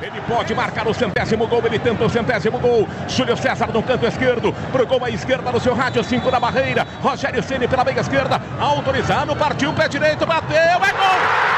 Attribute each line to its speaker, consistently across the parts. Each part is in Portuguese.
Speaker 1: Ele pode marcar o centésimo gol, ele tenta o centésimo gol. Júlio César no canto esquerdo, pro gol à esquerda no seu rádio, 5 da barreira. Rogério Ceni pela meia esquerda, autorizado, partiu pé direito, bateu, é gol!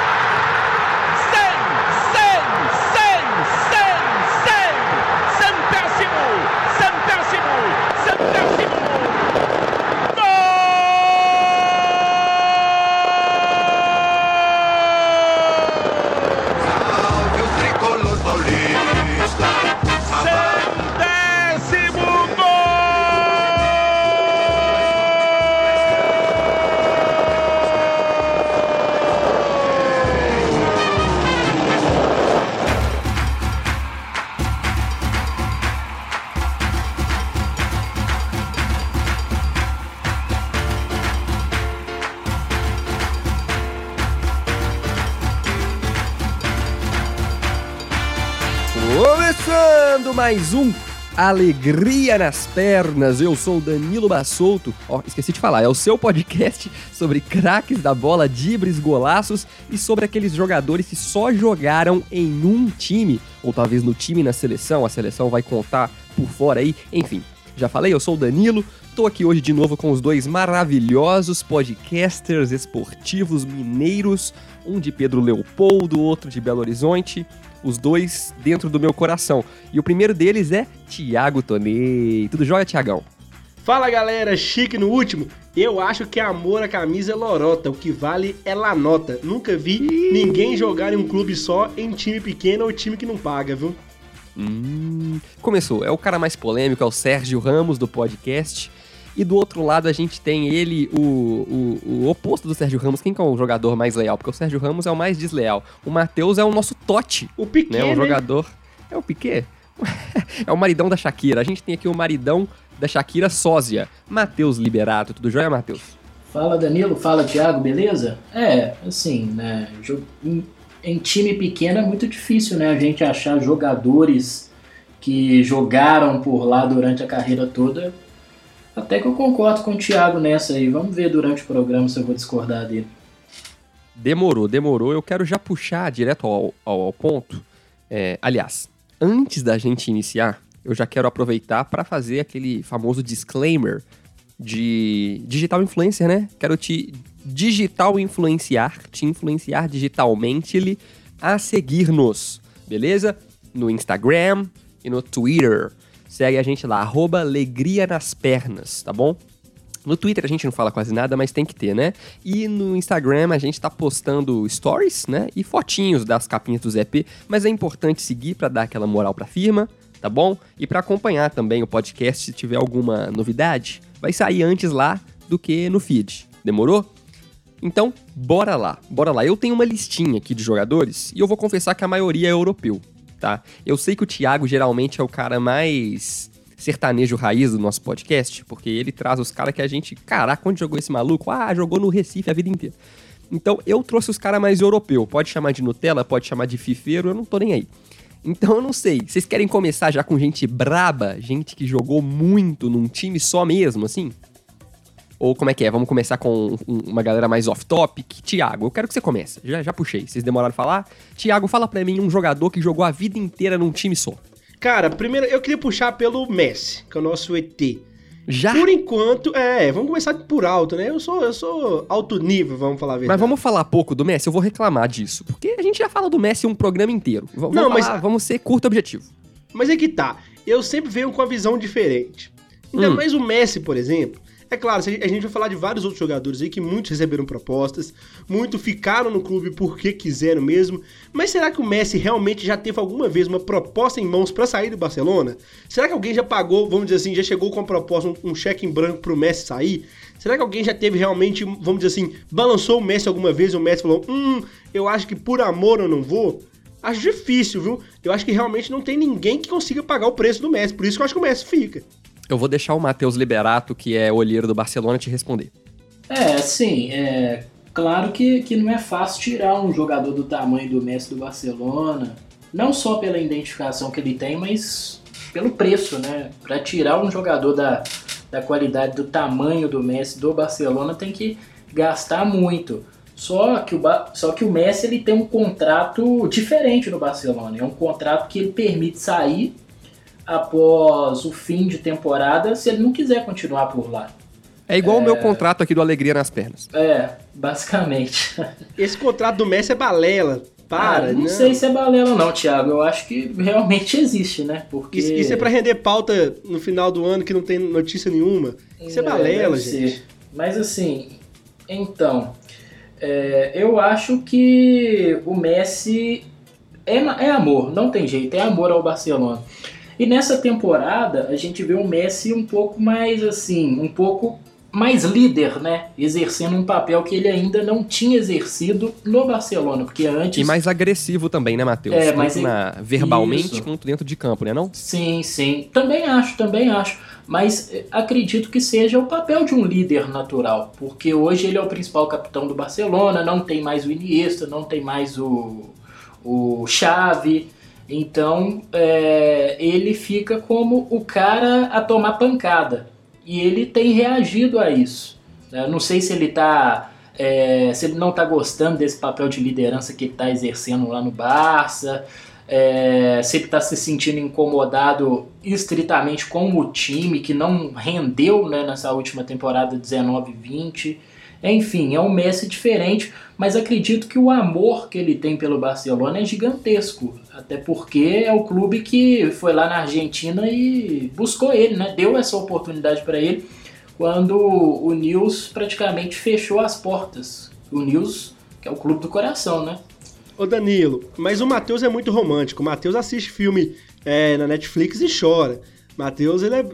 Speaker 2: Mais um Alegria nas Pernas. Eu sou o Danilo Bassolto. Ó, oh, esqueci de falar, é o seu podcast sobre craques da bola, dibres, golaços e sobre aqueles jogadores que só jogaram em um time, ou talvez no time na seleção, a seleção vai contar por fora aí. Enfim, já falei, eu sou o Danilo. Tô aqui hoje de novo com os dois maravilhosos podcasters esportivos mineiros, um de Pedro Leopoldo, outro de Belo Horizonte os dois dentro do meu coração. E o primeiro deles é Tiago Tonei. Tudo jóia, Tiagão?
Speaker 3: Fala galera, chique no último. Eu acho que amor à camisa é lorota, o que vale é lanota. Nunca vi ninguém jogar em um clube só, em time pequeno ou time que não paga, viu?
Speaker 2: Hum, começou. É o cara mais polêmico, é o Sérgio Ramos do podcast. E do outro lado a gente tem ele, o, o, o oposto do Sérgio Ramos. Quem que é o jogador mais leal? Porque o Sérgio Ramos é o mais desleal. O Matheus é o nosso Tote.
Speaker 3: O Piquet,
Speaker 2: né? O jogador... É o Piquet? é o maridão da Shakira. A gente tem aqui o maridão da Shakira sósia. Matheus Liberato. Tudo jóia, Matheus?
Speaker 4: Fala, Danilo. Fala, Thiago. Beleza? É, assim, né... Em, em time pequeno é muito difícil, né? A gente achar jogadores que jogaram por lá durante a carreira toda até que eu concordo com o Thiago nessa aí. Vamos ver durante o programa se eu vou discordar dele.
Speaker 2: Demorou, demorou. Eu quero já puxar direto ao, ao, ao ponto. É, aliás, antes da gente iniciar, eu já quero aproveitar para fazer aquele famoso disclaimer de digital influencer, né? Quero te digital influenciar, te influenciar digitalmente a seguir-nos, beleza? No Instagram e no Twitter. Segue a gente lá, arroba Alegria nas Pernas, tá bom? No Twitter a gente não fala quase nada, mas tem que ter, né? E no Instagram a gente tá postando stories, né? E fotinhos das capinhas do EP, mas é importante seguir para dar aquela moral pra firma, tá bom? E para acompanhar também o podcast se tiver alguma novidade, vai sair antes lá do que no feed. Demorou? Então, bora lá, bora lá. Eu tenho uma listinha aqui de jogadores e eu vou confessar que a maioria é europeu tá? Eu sei que o Thiago geralmente é o cara mais sertanejo raiz do nosso podcast, porque ele traz os caras que a gente, caraca, onde jogou esse maluco? Ah, jogou no Recife a vida inteira. Então eu trouxe os caras mais europeu. Pode chamar de Nutella, pode chamar de fifeiro, eu não tô nem aí. Então eu não sei. Vocês querem começar já com gente braba, gente que jogou muito num time só mesmo, assim? Ou como é que é? Vamos começar com uma galera mais off-topic? Tiago, eu quero que você comece. Já, já puxei. Vocês demoraram a falar? Tiago, fala pra mim um jogador que jogou a vida inteira num time só.
Speaker 3: Cara, primeiro eu queria puxar pelo Messi, que é o nosso ET.
Speaker 2: Já?
Speaker 3: Por enquanto, é, vamos começar por alto, né? Eu sou, eu sou alto nível, vamos falar a verdade.
Speaker 2: Mas vamos falar pouco do Messi? Eu vou reclamar disso. Porque a gente já fala do Messi um programa inteiro. V Não, vamos mas. Falar, vamos ser curto objetivo.
Speaker 3: Mas é que tá. Eu sempre venho com a visão diferente. Ainda hum. mais o Messi, por exemplo. É claro, a gente vai falar de vários outros jogadores aí que muitos receberam propostas, muitos ficaram no clube porque quiseram mesmo. Mas será que o Messi realmente já teve alguma vez uma proposta em mãos para sair do Barcelona? Será que alguém já pagou, vamos dizer assim, já chegou com a proposta, um, um cheque em branco pro Messi sair? Será que alguém já teve realmente, vamos dizer assim, balançou o Messi alguma vez e o Messi falou: Hum, eu acho que por amor eu não vou? Acho difícil, viu? Eu acho que realmente não tem ninguém que consiga pagar o preço do Messi. Por isso que eu acho que o Messi fica.
Speaker 2: Eu vou deixar o Matheus Liberato, que é olheiro do Barcelona, te responder.
Speaker 4: É, sim, é claro que, que não é fácil tirar um jogador do tamanho do Messi do Barcelona, não só pela identificação que ele tem, mas pelo preço, né? Para tirar um jogador da, da qualidade do tamanho do Messi do Barcelona tem que gastar muito. Só que, o, só que o Messi ele tem um contrato diferente no Barcelona. É um contrato que ele permite sair após o fim de temporada se ele não quiser continuar por lá.
Speaker 2: É igual é... o meu contrato aqui do Alegria nas Pernas.
Speaker 4: É, basicamente.
Speaker 3: Esse contrato do Messi é balela. Para,
Speaker 4: ah, não, não, sei se é balela não, Thiago. Eu acho que realmente existe, né? Porque...
Speaker 3: Isso, isso é para render pauta no final do ano que não tem notícia nenhuma. Isso é, é balela, gente. Ser.
Speaker 4: Mas assim, então, é, eu acho que o Messi é, é amor, não tem jeito, é amor ao Barcelona. E nessa temporada a gente vê o Messi um pouco mais assim, um pouco mais líder, né? Exercendo um papel que ele ainda não tinha exercido no Barcelona, porque antes...
Speaker 2: E mais agressivo também, né, Matheus?
Speaker 4: É, mas...
Speaker 2: Na, verbalmente Isso. quanto dentro de campo, né não?
Speaker 4: Sim, sim. Também acho, também acho. Mas eh, acredito que seja o papel de um líder natural, porque hoje ele é o principal capitão do Barcelona, não tem mais o Iniesta, não tem mais o, o Xavi... Então é, ele fica como o cara a tomar pancada. E ele tem reagido a isso. Eu não sei se ele tá. É, se ele não está gostando desse papel de liderança que ele está exercendo lá no Barça, é, se ele está se sentindo incomodado estritamente com o time que não rendeu né, nessa última temporada 19-20. Enfim, é um Messi diferente, mas acredito que o amor que ele tem pelo Barcelona é gigantesco. Até porque é o clube que foi lá na Argentina e buscou ele, né? Deu essa oportunidade para ele quando o Nils praticamente fechou as portas. O Nils, que é o clube do coração, né?
Speaker 3: Ô Danilo, mas o Matheus é muito romântico. O Matheus assiste filme é, na Netflix e chora. Matheus, ele é,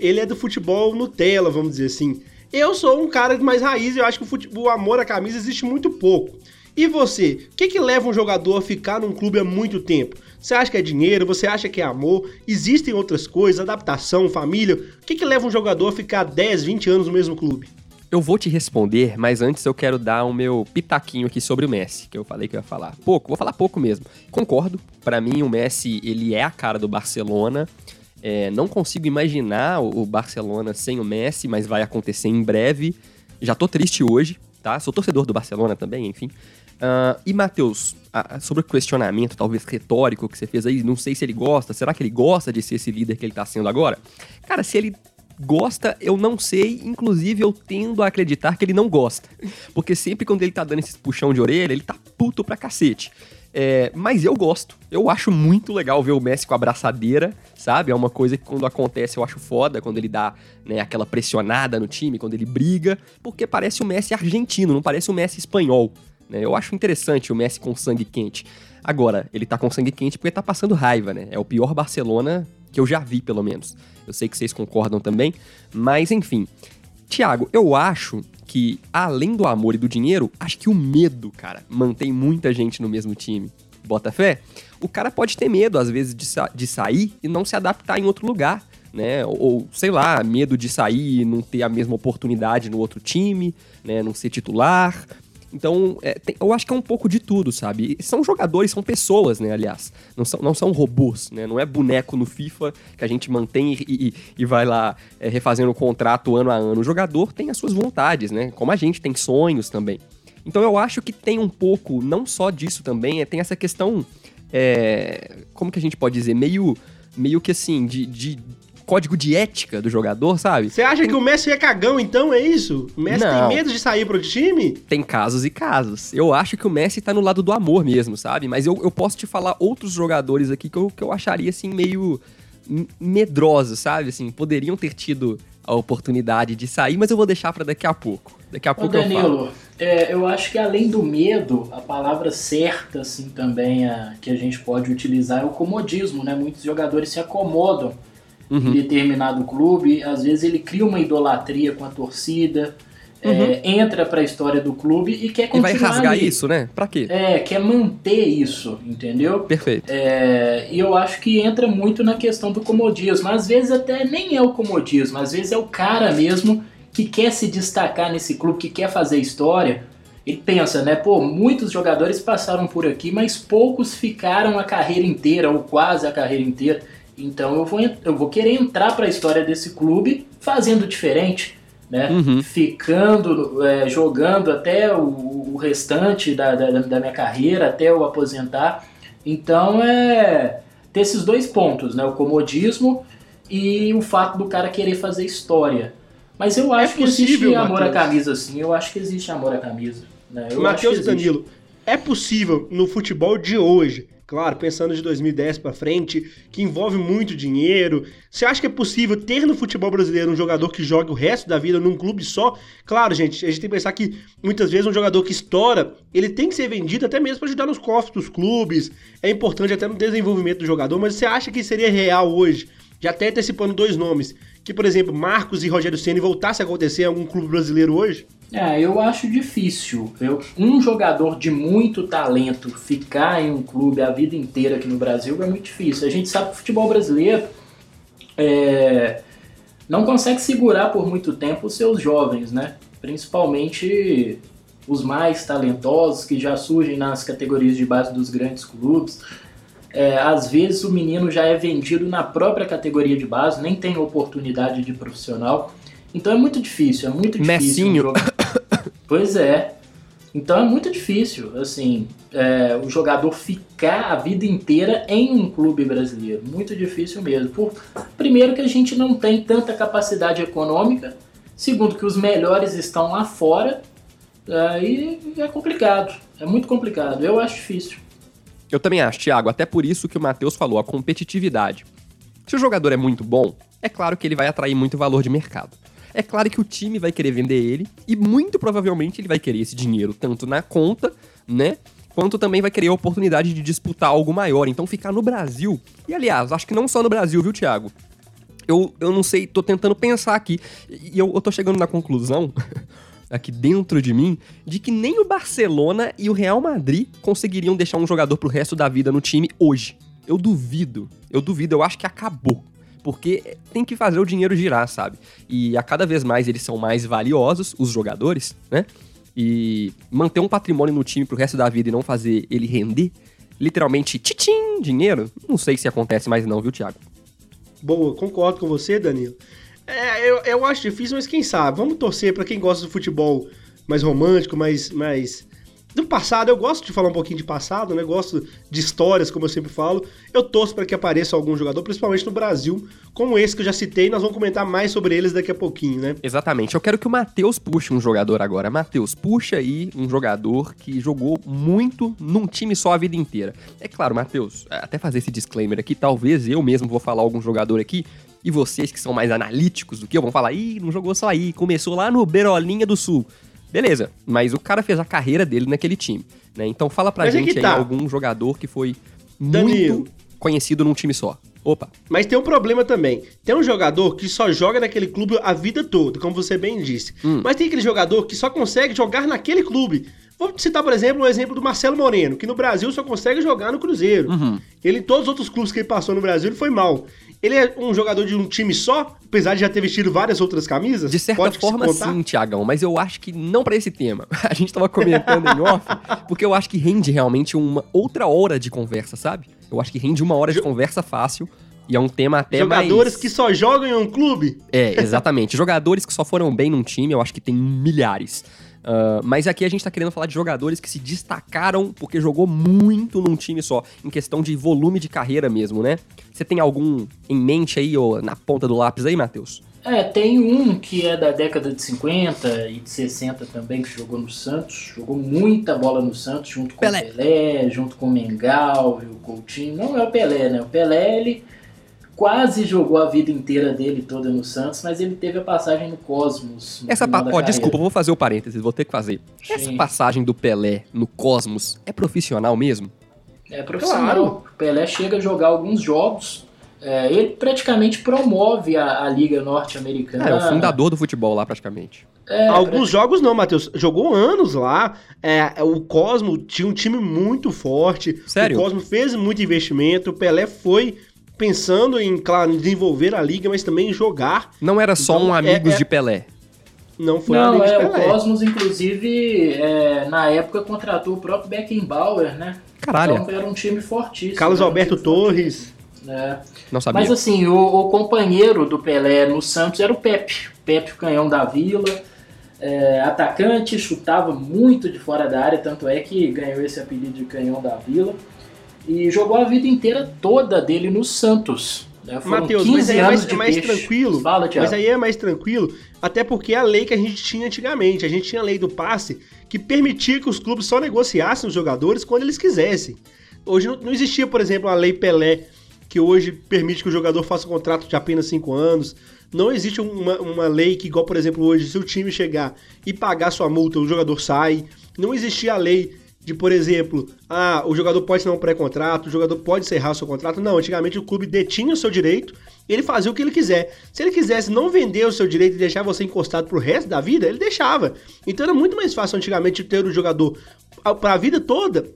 Speaker 3: ele é do futebol Nutella, vamos dizer assim. Eu sou um cara mais raiz e eu acho que o, futebol, o amor à camisa existe muito pouco. E você? O que, que leva um jogador a ficar num clube há muito tempo? Você acha que é dinheiro? Você acha que é amor? Existem outras coisas, adaptação, família? O que, que leva um jogador a ficar 10, 20 anos no mesmo clube?
Speaker 2: Eu vou te responder, mas antes eu quero dar o meu pitaquinho aqui sobre o Messi, que eu falei que eu ia falar. Pouco, vou falar pouco mesmo. Concordo, para mim o Messi, ele é a cara do Barcelona. É, não consigo imaginar o Barcelona sem o Messi, mas vai acontecer em breve. Já tô triste hoje, tá? Sou torcedor do Barcelona também, enfim. Uh, e, Matheus, sobre o questionamento, talvez retórico que você fez aí, não sei se ele gosta, será que ele gosta de ser esse líder que ele tá sendo agora? Cara, se ele gosta, eu não sei, inclusive eu tendo a acreditar que ele não gosta. Porque sempre quando ele tá dando esse puxão de orelha, ele tá puto pra cacete. É, mas eu gosto. Eu acho muito legal ver o Messi com a braçadeira, sabe? É uma coisa que quando acontece eu acho foda, quando ele dá né, aquela pressionada no time, quando ele briga, porque parece o Messi argentino, não parece o Messi espanhol. Né? Eu acho interessante o Messi com sangue quente. Agora, ele tá com sangue quente porque tá passando raiva, né? É o pior Barcelona que eu já vi, pelo menos. Eu sei que vocês concordam também, mas enfim. Tiago, eu acho que, além do amor e do dinheiro, acho que o medo, cara, mantém muita gente no mesmo time. Bota fé? O cara pode ter medo, às vezes, de, sa de sair e não se adaptar em outro lugar, né? Ou, sei lá, medo de sair e não ter a mesma oportunidade no outro time, né? Não ser titular, então, é, tem, eu acho que é um pouco de tudo, sabe? São jogadores, são pessoas, né, aliás. Não são, não são robôs, né? Não é boneco no FIFA que a gente mantém e, e, e vai lá é, refazendo o contrato ano a ano. O jogador tem as suas vontades, né? Como a gente tem sonhos também. Então eu acho que tem um pouco, não só disso também, é, tem essa questão, é, como que a gente pode dizer, meio, meio que assim, de, de código de ética do jogador, sabe?
Speaker 3: Você acha tem... que o Messi é cagão, então? É isso? O Messi Não. tem medo de sair pro time?
Speaker 2: Tem casos e casos. Eu acho que o Messi tá no lado do amor mesmo, sabe? Mas eu, eu posso te falar outros jogadores aqui que eu, que eu acharia, assim, meio medrosos, sabe? Assim, poderiam ter tido a oportunidade de sair, mas eu vou deixar para daqui a pouco. Daqui a pouco
Speaker 4: Danilo,
Speaker 2: eu falo.
Speaker 4: É, eu acho que além do medo, a palavra certa, assim, também a, que a gente pode utilizar é o comodismo, né? Muitos jogadores se acomodam uhum. em determinado clube, às vezes ele cria uma idolatria com a torcida, uhum. é, entra para a história do clube e quer continuar.
Speaker 2: E vai rasgar ali. isso, né? Pra quê?
Speaker 4: É, quer manter isso, entendeu?
Speaker 2: Perfeito.
Speaker 4: É, e eu acho que entra muito na questão do comodismo. Às vezes até nem é o comodismo, às vezes é o cara mesmo que quer se destacar nesse clube, que quer fazer história. Ele pensa, né? Pô, muitos jogadores passaram por aqui, mas poucos ficaram a carreira inteira, ou quase a carreira inteira. Então eu vou, eu vou querer entrar para a história desse clube fazendo diferente. né?
Speaker 2: Uhum.
Speaker 4: Ficando, é, jogando até o, o restante da, da, da minha carreira, até eu aposentar. Então é ter esses dois pontos, né? O comodismo e o fato do cara querer fazer história. Mas eu acho que existe
Speaker 3: possível,
Speaker 4: amor à
Speaker 3: Matheus.
Speaker 4: camisa, sim. Eu acho que existe amor à camisa. Né? Eu
Speaker 3: Matheus. Danilo, é possível no futebol de hoje, claro, pensando de 2010 pra frente, que envolve muito dinheiro, você acha que é possível ter no futebol brasileiro um jogador que jogue o resto da vida num clube só? Claro, gente, a gente tem que pensar que muitas vezes um jogador que estoura, ele tem que ser vendido até mesmo pra ajudar nos cofres dos clubes, é importante até no desenvolvimento do jogador, mas você acha que seria real hoje, já até antecipando dois nomes, que, por exemplo, Marcos e Rogério Ceni voltasse a acontecer em algum clube brasileiro hoje?
Speaker 4: É, eu acho difícil. Eu, um jogador de muito talento ficar em um clube a vida inteira aqui no Brasil é muito difícil. A gente sabe que o futebol brasileiro é, não consegue segurar por muito tempo os seus jovens, né? Principalmente os mais talentosos que já surgem nas categorias de base dos grandes clubes. É, às vezes o menino já é vendido na própria categoria de base, nem tem oportunidade de profissional. Então é muito difícil, é muito difícil.
Speaker 2: Messinho.
Speaker 4: um Pois é. Então é muito difícil, assim, é, o jogador ficar a vida inteira em um clube brasileiro. Muito difícil mesmo. Por, primeiro que a gente não tem tanta capacidade econômica. Segundo que os melhores estão lá fora. Aí é complicado. É muito complicado. Eu acho difícil.
Speaker 2: Eu também acho, Thiago, até por isso que o Matheus falou, a competitividade. Se o jogador é muito bom, é claro que ele vai atrair muito valor de mercado. É claro que o time vai querer vender ele e muito provavelmente ele vai querer esse dinheiro tanto na conta, né? Quanto também vai querer a oportunidade de disputar algo maior. Então ficar no Brasil. E aliás, acho que não só no Brasil, viu, Thiago? Eu, eu não sei, tô tentando pensar aqui. E eu, eu tô chegando na conclusão, aqui dentro de mim, de que nem o Barcelona e o Real Madrid conseguiriam deixar um jogador pro resto da vida no time hoje. Eu duvido. Eu duvido, eu acho que acabou. Porque tem que fazer o dinheiro girar, sabe? E a cada vez mais eles são mais valiosos, os jogadores, né? E manter um patrimônio no time pro resto da vida e não fazer ele render, literalmente, titim, dinheiro, não sei se acontece mais não, viu, Thiago?
Speaker 3: Boa, concordo com você, Danilo. É, eu, eu acho difícil, mas quem sabe? Vamos torcer pra quem gosta do futebol mais romântico, mais, mais. Do passado, eu gosto de falar um pouquinho de passado, né? Gosto de histórias, como eu sempre falo. Eu torço para que apareça algum jogador, principalmente no Brasil, como esse que eu já citei. Nós vamos comentar mais sobre eles daqui a pouquinho, né?
Speaker 2: Exatamente. Eu quero que o Matheus puxe um jogador agora. Matheus, puxa aí um jogador que jogou muito num time só a vida inteira. É claro, Matheus, até fazer esse disclaimer aqui, talvez eu mesmo vou falar algum jogador aqui e vocês que são mais analíticos do que eu vão falar, ih, não jogou só aí, começou lá no Berolinha do Sul. Beleza, mas o cara fez a carreira dele naquele time, né? Então fala pra
Speaker 3: Mas é
Speaker 2: gente aí
Speaker 3: tá.
Speaker 2: algum jogador que foi
Speaker 3: Danilo.
Speaker 2: muito conhecido num time só. Opa,
Speaker 3: Mas tem um problema também. Tem um jogador que só joga naquele clube a vida toda, como você bem disse.
Speaker 2: Hum.
Speaker 3: Mas tem aquele jogador que só consegue jogar naquele clube. Vou citar, por exemplo, o exemplo do Marcelo Moreno, que no Brasil só consegue jogar no Cruzeiro.
Speaker 2: Uhum.
Speaker 3: Ele, em todos os outros clubes que ele passou no Brasil, ele foi mal. Ele é um jogador de um time só, apesar de já ter vestido várias outras camisas?
Speaker 2: De certa forma, sim, Tiagão, mas eu acho que não pra esse tema. A gente tava comentando em off, porque eu acho que rende realmente uma outra hora de conversa, sabe? Eu acho que rende uma hora de conversa fácil e é um tema até
Speaker 3: Jogadores
Speaker 2: mais...
Speaker 3: que só jogam em um clube?
Speaker 2: É, exatamente. Jogadores que só foram bem num time, eu acho que tem milhares. Ah, mas aqui a gente tá querendo falar de jogadores que se destacaram porque jogou muito num time só, em questão de volume de carreira mesmo, né? Você tem algum em mente aí, ou na ponta do lápis aí, Matheus?
Speaker 4: É, tem um que é da década de 50 e de 60 também, que jogou no Santos. Jogou muita bola no Santos, junto com
Speaker 2: Pelé.
Speaker 4: o Pelé, junto com o Mengal o Coutinho. Não é o Pelé, né? O Pelé, ele quase jogou a vida inteira dele toda no Santos, mas ele teve a passagem no Cosmos. no
Speaker 2: Essa pa...
Speaker 4: carreira.
Speaker 2: desculpa, vou fazer o parênteses, vou ter que fazer. Essa
Speaker 4: Sim.
Speaker 2: passagem do Pelé no Cosmos é profissional mesmo?
Speaker 4: É profissional.
Speaker 3: Claro.
Speaker 4: O Pelé chega a jogar alguns jogos. É, ele praticamente promove a, a Liga Norte-Americana.
Speaker 2: Ah, é o fundador do futebol lá, praticamente.
Speaker 4: É,
Speaker 3: Alguns jogos não, Matheus. Jogou anos lá. É, o Cosmo tinha um time muito forte.
Speaker 2: Sério?
Speaker 3: O Cosmo fez muito investimento. O Pelé foi pensando em, claro, desenvolver a liga, mas também em jogar.
Speaker 2: Não era só
Speaker 3: Então,
Speaker 2: um
Speaker 3: é-
Speaker 2: amigos
Speaker 3: é-
Speaker 2: de Pelé.
Speaker 3: Não foi
Speaker 4: Não,
Speaker 3: amigo de
Speaker 4: é, o
Speaker 3: Pelé.
Speaker 4: Cosmos, inclusive, é, na época contratou o próprio Beckenbauer, né?
Speaker 2: Caralho.
Speaker 4: Então era um time fortíssimo.
Speaker 3: Carlos
Speaker 4: um
Speaker 3: Alberto Torres.
Speaker 4: É.
Speaker 2: Não sabia.
Speaker 4: Mas assim, o, o companheiro do Pelé no Santos era o Pepe. Pepe, o canhão da vila. É, atacante, chutava muito de fora da área, tanto é que ganhou esse apelido de canhão da vila. E jogou a vida inteira toda dele no Santos. Né?
Speaker 3: Matheus,
Speaker 4: 15
Speaker 3: mas aí é mais, é mais tranquilo.
Speaker 4: Fala.
Speaker 3: Mas aí é mais tranquilo, até porque é a lei que a gente tinha antigamente. A gente tinha a lei do passe que permitia que os clubes só negociassem os jogadores quando eles quisessem. Hoje não, não existia, por exemplo, a lei Pelé, que hoje permite que o jogador faça um contrato de apenas 5 anos. Não existe uma, uma lei que, igual, por exemplo, hoje, se o time chegar e pagar sua multa, o jogador sai. Não existia a lei de, por exemplo, ah, o jogador pode ter um pré-contrato, o jogador pode encerrar o seu contrato. Não, antigamente o clube detinha o seu direito ele fazia o que ele quiser. Se ele quisesse não vender o seu direito e deixar você encostado pro resto da vida, ele deixava. Então era muito mais fácil antigamente ter o jogador para a vida toda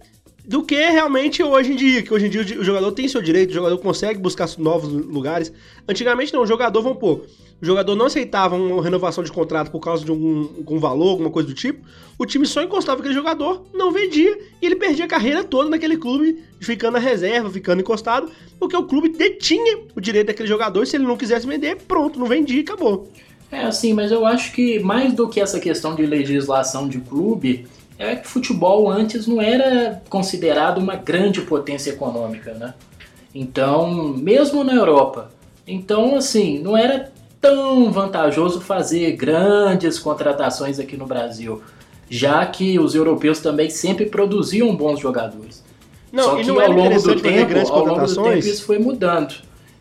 Speaker 3: do que realmente hoje em dia, que hoje em dia o jogador tem seu direito, o jogador consegue buscar novos lugares. Antigamente não, o jogador, vamos pôr, o jogador não aceitava uma renovação de contrato por causa de um, um valor, alguma coisa do tipo, o time só encostava aquele jogador, não vendia, e ele perdia a carreira toda naquele clube, ficando na reserva, ficando encostado, porque o clube detinha o direito daquele jogador, e se ele não quisesse vender, pronto, não vendia e acabou.
Speaker 4: É assim, mas eu acho que mais do que essa questão de legislação de clube, é que futebol antes não era considerado uma grande potência econômica, né? Então, mesmo na Europa. Então, assim, não era tão vantajoso fazer grandes contratações aqui no Brasil, já que os europeus também sempre produziam bons jogadores.
Speaker 3: Não,
Speaker 4: Só
Speaker 3: e
Speaker 4: que
Speaker 3: não
Speaker 4: ao longo do tempo, ao longo do tempo isso foi mudando.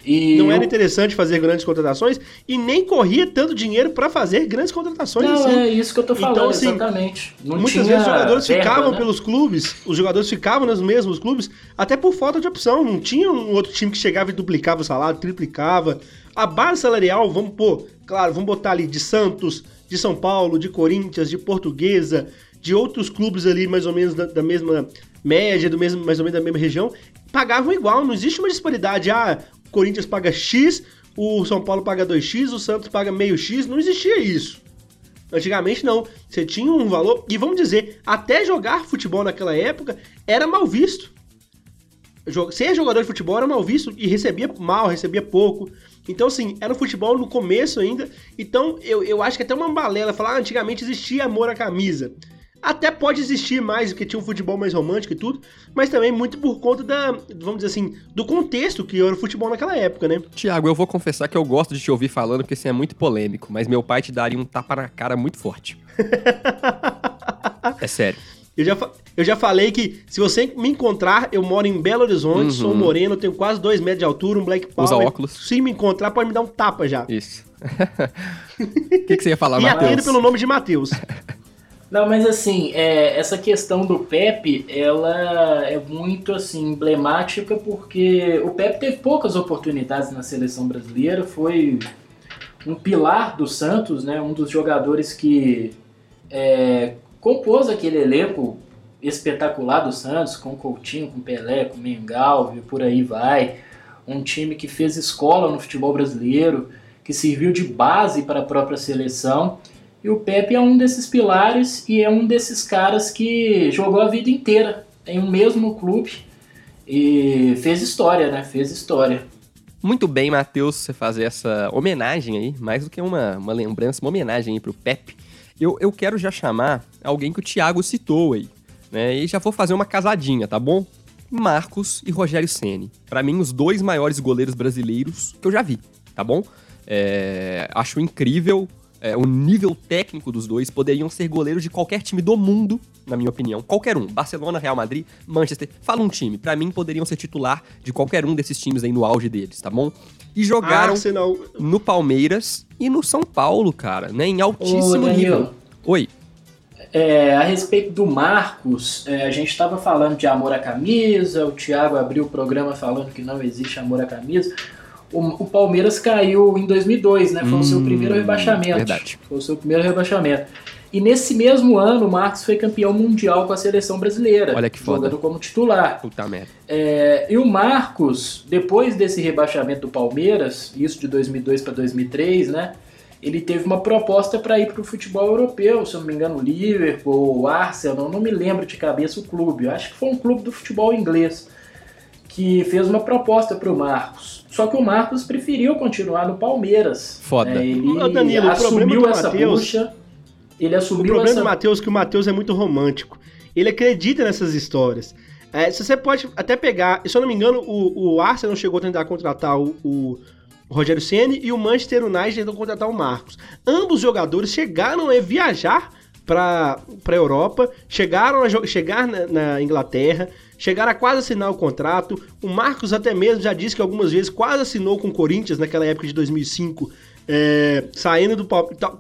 Speaker 4: E
Speaker 3: Não era
Speaker 4: o-
Speaker 3: interessante fazer grandes contratações e nem corria tanto dinheiro para fazer grandes contratações
Speaker 4: Não,
Speaker 3: assim.
Speaker 4: é isso que eu tô
Speaker 3: Então,
Speaker 4: falando,
Speaker 3: assim,
Speaker 4: exatamente. Não
Speaker 3: Muitas
Speaker 4: tinha
Speaker 3: vezes os jogadores
Speaker 4: verba,
Speaker 3: ficavam
Speaker 4: né?
Speaker 3: pelos clubes, os jogadores ficavam nos mesmos clubes, até por falta de opção. Não tinha um outro time que chegava e duplicava o salário, triplicava. A base salarial, vamos pôr, claro, vamos botar ali de Santos, de São Paulo, de Corinthians, de Portuguesa, de outros clubes ali mais ou menos da, da mesma média, do mesmo, mais ou menos da mesma região, pagavam igual, não existe uma disparidade. Ah, Corinthians paga X, o São Paulo paga 2X, o Santos paga meio X, não existia isso. Antigamente não. Você tinha um valor. E vamos dizer, até jogar futebol naquela época era mal visto. Ser jogador de futebol era mal visto e recebia mal, recebia pouco. Então, assim, era um futebol no começo ainda. Então, eu, eu acho que até uma balela falar, ah, antigamente existia amor à camisa. Até pode existir mais, porque tinha um futebol mais romântico e tudo, mas também muito por conta da, vamos dizer assim, do contexto que era o futebol naquela época, né?
Speaker 2: Tiago, eu vou confessar que eu gosto de te ouvir falando porque você é muito polêmico, mas meu pai te daria um tapa na cara muito forte. é sério.
Speaker 3: Eu já, eu já falei que se você me encontrar, eu moro em Belo Horizonte,
Speaker 2: Uhum.
Speaker 3: sou moreno, tenho quase dois metros de altura, um black power.
Speaker 2: Usa óculos.
Speaker 3: Se me encontrar, pode me dar um tapa já.
Speaker 2: Isso. O que, que você ia falar,
Speaker 3: e atendo
Speaker 2: Matheus?
Speaker 3: pelo nome de Matheus.
Speaker 4: Não, mas assim, é, essa questão do Pepe, ela é muito assim emblemática porque o Pepe teve poucas oportunidades na seleção brasileira, foi um pilar do Santos, né? Um dos jogadores que é, compôs aquele elenco espetacular do Santos, com Coutinho, com Pelé, com Mengalvio, por aí vai. Um time que fez escola no futebol brasileiro, que serviu de base para a própria seleção. E o Pepe é um desses pilares e é um desses caras que jogou a vida inteira em um mesmo clube e fez história, né? Fez história.
Speaker 2: Muito bem, Matheus, você fazer essa homenagem aí, mais do que uma, uma lembrança, uma homenagem aí pro Pepe. Eu, eu quero já chamar alguém que o Thiago citou aí, né? E já vou fazer uma casadinha, tá bom? Marcos e Rogério Ceni. Para mim, os dois maiores goleiros brasileiros que eu já vi, tá bom? É, acho incrível é, o nível técnico dos dois. Poderiam ser goleiros de qualquer time do mundo, na minha opinião. Qualquer um. Barcelona, Real Madrid, Manchester. Fala um time. Para mim, poderiam ser titular de qualquer um desses times aí no auge deles, tá bom? E jogaram
Speaker 3: Arsenal.
Speaker 2: no Palmeiras e no São Paulo, cara, né? Em altíssimo
Speaker 4: Ô,
Speaker 2: nível. Oi.
Speaker 4: É, a respeito do Marcos, é, a gente estava falando de amor à camisa, o Thiago abriu o programa falando que não existe amor à camisa. O, o Palmeiras caiu em 2002, né? Foi o seu
Speaker 2: Hum,
Speaker 4: primeiro rebaixamento.
Speaker 2: verdade.
Speaker 4: Foi o seu primeiro rebaixamento. E nesse mesmo ano, o Marcos foi campeão mundial com a seleção brasileira.
Speaker 2: Olha que foda.
Speaker 4: Jogando como titular.
Speaker 2: Puta merda.
Speaker 4: É, e o Marcos, depois desse rebaixamento do Palmeiras, isso de 2002 para 2003, né? Ele teve uma proposta para ir para o futebol europeu, se eu não me engano, o Liverpool, o Arsenal, não me lembro de cabeça o clube. Eu acho que foi um clube do futebol inglês que fez uma proposta para o Marcos. Só que o Marcos preferiu continuar no Palmeiras.
Speaker 2: Foda.
Speaker 4: É, ele
Speaker 3: Danilo, o problema
Speaker 4: assumiu
Speaker 3: do
Speaker 4: essa
Speaker 3: Matheus-
Speaker 4: bucha. Ele
Speaker 3: O
Speaker 4: assumiu
Speaker 3: problema
Speaker 4: essa
Speaker 3: do Matheus é que o Matheus é muito romântico. Ele acredita nessas histórias. É, se você pode até pegar, se eu não me engano, o, o Arsenal chegou a tentar contratar o, o Rogério Ceni e o Manchester United tentou contratar o Marcos. Ambos os jogadores chegaram a viajar para a Europa, chegaram a chegar na, na Inglaterra, chegaram a quase assinar o contrato. O Marcos até mesmo já disse que algumas vezes quase assinou com o Corinthians naquela época de 2005. é, saindo do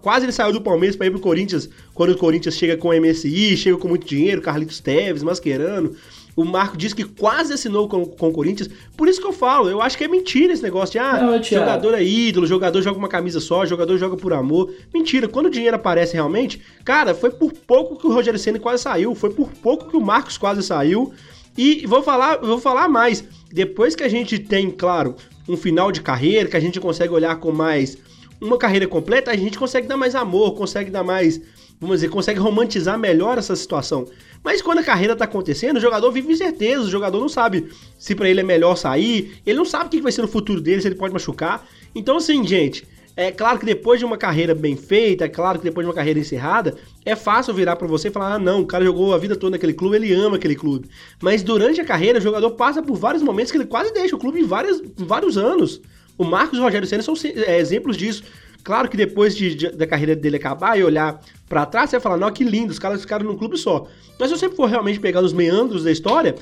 Speaker 3: quase ele saiu do Palmeiras para ir pro Corinthians quando o Corinthians chega com MSI, chega com muito dinheiro, Carlitos Teves, Mascherano. O Marco disse que quase assinou com, com o Corinthians. Por isso que eu falo, eu acho que é mentira esse negócio de ah,
Speaker 4: Não, Thiago.
Speaker 3: jogador é ídolo, jogador joga uma camisa só, jogador joga por amor. Mentira, quando o dinheiro aparece realmente, cara, foi por pouco que o Rogério Ceni quase saiu, foi por pouco que o Marcos quase saiu. E vou falar, vou falar mais. Depois que a gente tem, claro, um final de carreira, que a gente consegue olhar com mais uma carreira completa, a gente consegue dar mais amor, consegue dar mais, vamos dizer, consegue romantizar melhor essa situação. Mas quando a carreira tá acontecendo, o jogador vive incerteza, o jogador não sabe se pra ele é melhor sair, ele não sabe o que vai ser no futuro dele, se ele pode machucar. Então, assim, gente, é claro que depois de uma carreira bem feita, é claro que depois de uma carreira encerrada, é fácil virar pra você e falar: ah, não, o cara jogou a vida toda naquele clube, ele ama aquele clube. Mas durante a carreira, o jogador passa por vários momentos que ele quase deixa o clube em, várias, em vários anos. O Marcos e o Rogério Senna são é, exemplos disso. Claro que depois de, de- da carreira dele acabar e olhar pra trás, você vai falar, não, que lindo, os caras ficaram num clube só. Mas se você for realmente pegar os meandros da história,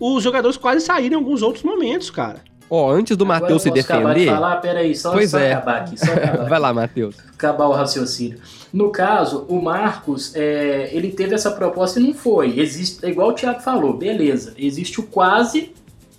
Speaker 3: os jogadores quase saíram em alguns outros momentos, cara.
Speaker 2: Ó, antes do Matheus se
Speaker 4: posso acabar de
Speaker 2: defender.
Speaker 4: falar, peraí, só,
Speaker 2: Pois
Speaker 4: só
Speaker 2: é.
Speaker 4: acabar aqui, só acabar
Speaker 2: Vai lá, Matheus.
Speaker 4: acabar o raciocínio. No caso, o Marcos, é, ele teve essa proposta e não foi. Existe, é igual o Thiago falou, beleza. Existe o quase,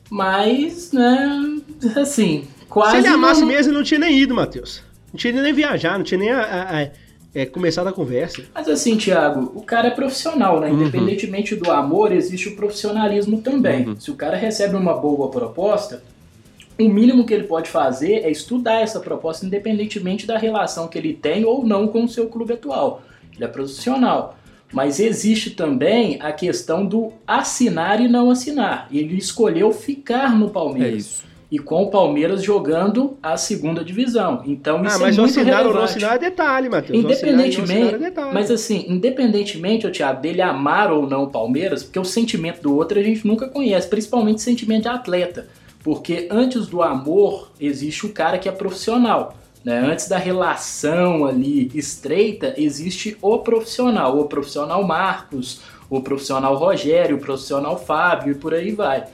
Speaker 4: mas, né, assim, quase.
Speaker 3: Se ele amasse
Speaker 4: não-
Speaker 3: mesmo, ele não tinha nem ido, Matheus. Não tinha nem viajar, não tinha nem a- a- a- é, começado a conversa.
Speaker 4: Mas assim, Thiago, o cara é profissional, né?
Speaker 2: Uhum.
Speaker 4: Independentemente do amor, existe o profissionalismo também.
Speaker 2: Uhum.
Speaker 4: Se o cara recebe uma boa proposta, o mínimo que ele pode fazer é estudar essa proposta, independentemente da relação que ele tem ou não com o seu clube atual. Ele é profissional. Mas existe também a questão do assinar e não assinar. Ele escolheu ficar no
Speaker 2: É
Speaker 4: Palmeiras.
Speaker 2: isso.
Speaker 4: E com o Palmeiras jogando a segunda divisão. Então isso
Speaker 3: ah, mas
Speaker 4: é
Speaker 3: o
Speaker 4: muito
Speaker 3: não
Speaker 4: relevante.
Speaker 3: assinar é detalhe, Matheus. O
Speaker 4: Independentemente,
Speaker 3: é detalhe.
Speaker 4: mas assim, independentemente, ô Thiago, dele amar ou não o Palmeiras, porque o sentimento do outro a gente nunca conhece, principalmente o sentimento de atleta. Porque antes do amor existe o cara que é profissional. Né? Antes da relação ali estreita, existe o profissional. O profissional Marcos, o profissional Rogério, o profissional Fábio e por aí vai.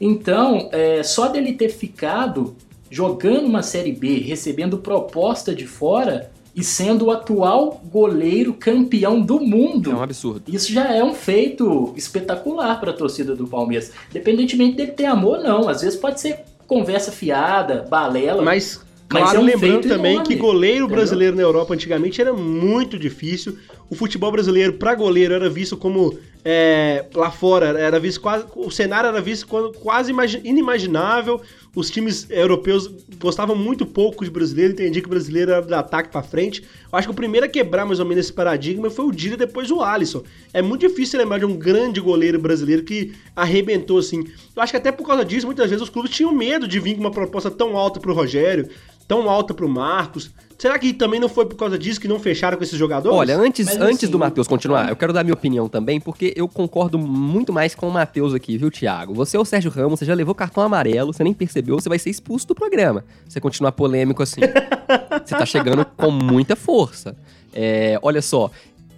Speaker 4: Então, é, só dele ter ficado jogando uma Série B, recebendo proposta de fora e sendo o atual goleiro campeão do mundo.
Speaker 2: É um absurdo.
Speaker 4: Isso já é um feito espetacular para a torcida do Palmeiras. Independentemente dele ter amor, não. Às vezes pode ser conversa fiada, balela.
Speaker 3: Mas,
Speaker 4: Mas
Speaker 3: claro,
Speaker 4: é um
Speaker 3: lembrando também
Speaker 4: enorme,
Speaker 3: que goleiro
Speaker 4: entendeu?
Speaker 3: brasileiro na Europa antigamente era muito difícil. O futebol brasileiro para goleiro era visto como é, lá fora era visto quase o cenário era visto quase imagi- inimaginável. Os times europeus gostavam muito pouco de brasileiro, entendiam que o brasileiro era do ataque para frente. Eu acho que o primeiro a quebrar mais ou menos esse paradigma foi o Dida depois o Alisson. É muito difícil lembrar de um grande goleiro brasileiro que arrebentou assim. Eu acho que até por causa disso, muitas vezes os clubes tinham medo de vir com uma proposta tão alta pro Rogério, tão alta pro Marcos. Será que também não foi por causa disso que não fecharam com esses jogadores?
Speaker 2: Olha, antes,
Speaker 4: Mas
Speaker 2: antes
Speaker 4: assim,
Speaker 2: do Matheus continuar, eu quero dar minha opinião também, porque eu concordo muito mais com o Matheus aqui, viu, Thiago? Você é o Sérgio Ramos, você já levou cartão amarelo, você nem percebeu, você vai ser expulso do programa. Você continuar polêmico assim. você tá chegando com muita força. É, olha só,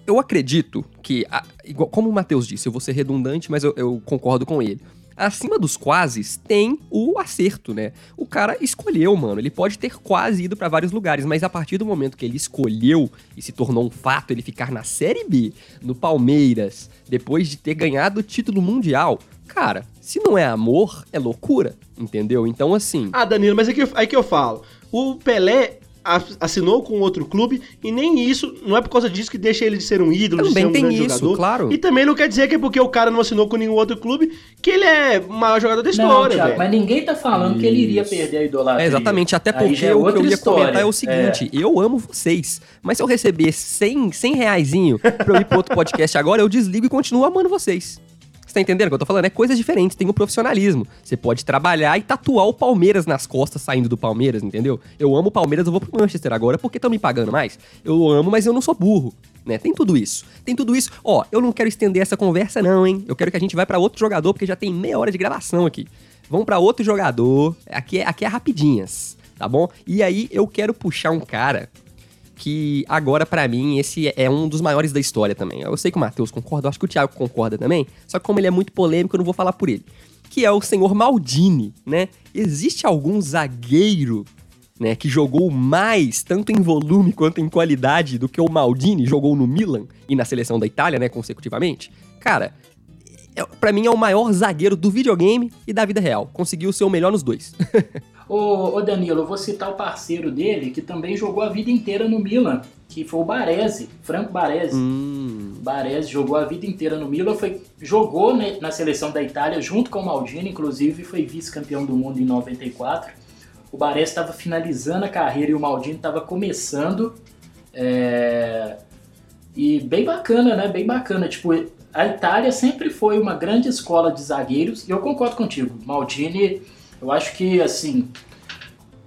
Speaker 2: eu acredito que, a- igual, como o Matheus disse, eu vou ser redundante, mas eu, eu concordo com ele. Acima dos quases tem o acerto, né? O cara escolheu, mano. Ele pode ter quase ido pra vários lugares, mas a partir do momento que ele escolheu e se tornou um fato ele ficar na Série B, no Palmeiras, depois de ter ganhado o título mundial, cara, se não é amor, é loucura, entendeu? Então, assim.
Speaker 3: Ah, Danilo, mas é que, aí que eu falo. O Pelé assinou com outro clube e nem isso, não é por causa disso que deixa ele de ser um ídolo, de
Speaker 2: Também
Speaker 3: ser um
Speaker 2: tem
Speaker 3: grande
Speaker 2: isso,
Speaker 3: jogador.
Speaker 2: claro.
Speaker 3: E também não quer dizer que é porque o cara não assinou com nenhum outro clube que ele é o maior jogador da
Speaker 4: não,
Speaker 3: história,
Speaker 4: Thiago,
Speaker 3: velho.
Speaker 4: mas ninguém tá falando que ele iria
Speaker 2: Isso.
Speaker 4: perder a idolatria.
Speaker 2: É, exatamente, até
Speaker 4: Aí
Speaker 2: porque
Speaker 4: é
Speaker 2: o que eu ia
Speaker 4: história.
Speaker 2: comentar é o seguinte, eu amo vocês, mas se eu receber 100, 100 reaisinho pra eu ir pro outro podcast agora, eu desligo e continuo amando vocês. Você tá entendendo o que eu tô falando? É coisas diferentes, tem o profissionalismo. Você pode trabalhar e tatuar o Palmeiras nas costas saindo do Palmeiras, entendeu? Eu amo o Palmeiras, eu vou pro Manchester agora porque estão me pagando mais. Eu amo, mas eu não sou burro, né? Tem tudo isso. Tem tudo isso. Ó, eu não quero estender essa conversa não, hein? Eu quero que a gente vá para outro jogador porque já tem meia hora de gravação aqui. Vamos para outro jogador. Aqui é, aqui é rapidinhas, tá bom? E aí eu quero puxar um cara que agora, para mim, esse é um dos maiores da história também. Eu sei que o Matheus concorda, eu acho que o Thiago concorda também, só que como ele é muito polêmico, eu não vou falar por ele. Que é o senhor Maldini, né? Existe algum zagueiro né, que jogou mais, tanto em volume quanto em qualidade, do que o Maldini jogou no Milan e na seleção da Itália, né, consecutivamente? Cara, é, para mim é o maior zagueiro do videogame e da vida real. Conseguiu ser o melhor nos dois.
Speaker 4: Ô, ô, Danilo, eu vou citar o parceiro dele, que também jogou a vida inteira no Milan, que foi o Baresi, Franco Baresi.
Speaker 2: hum,
Speaker 4: Baresi jogou a vida inteira no Milan, foi, jogou né, na seleção da Itália junto com o Maldini, inclusive foi vice-campeão do mundo em 94. O Baresi estava finalizando a carreira e o Maldini estava começando. é, E bem bacana, né? Bem bacana. Tipo, a Itália sempre foi uma grande escola de zagueiros, e eu concordo contigo. Maldini, eu acho que, assim,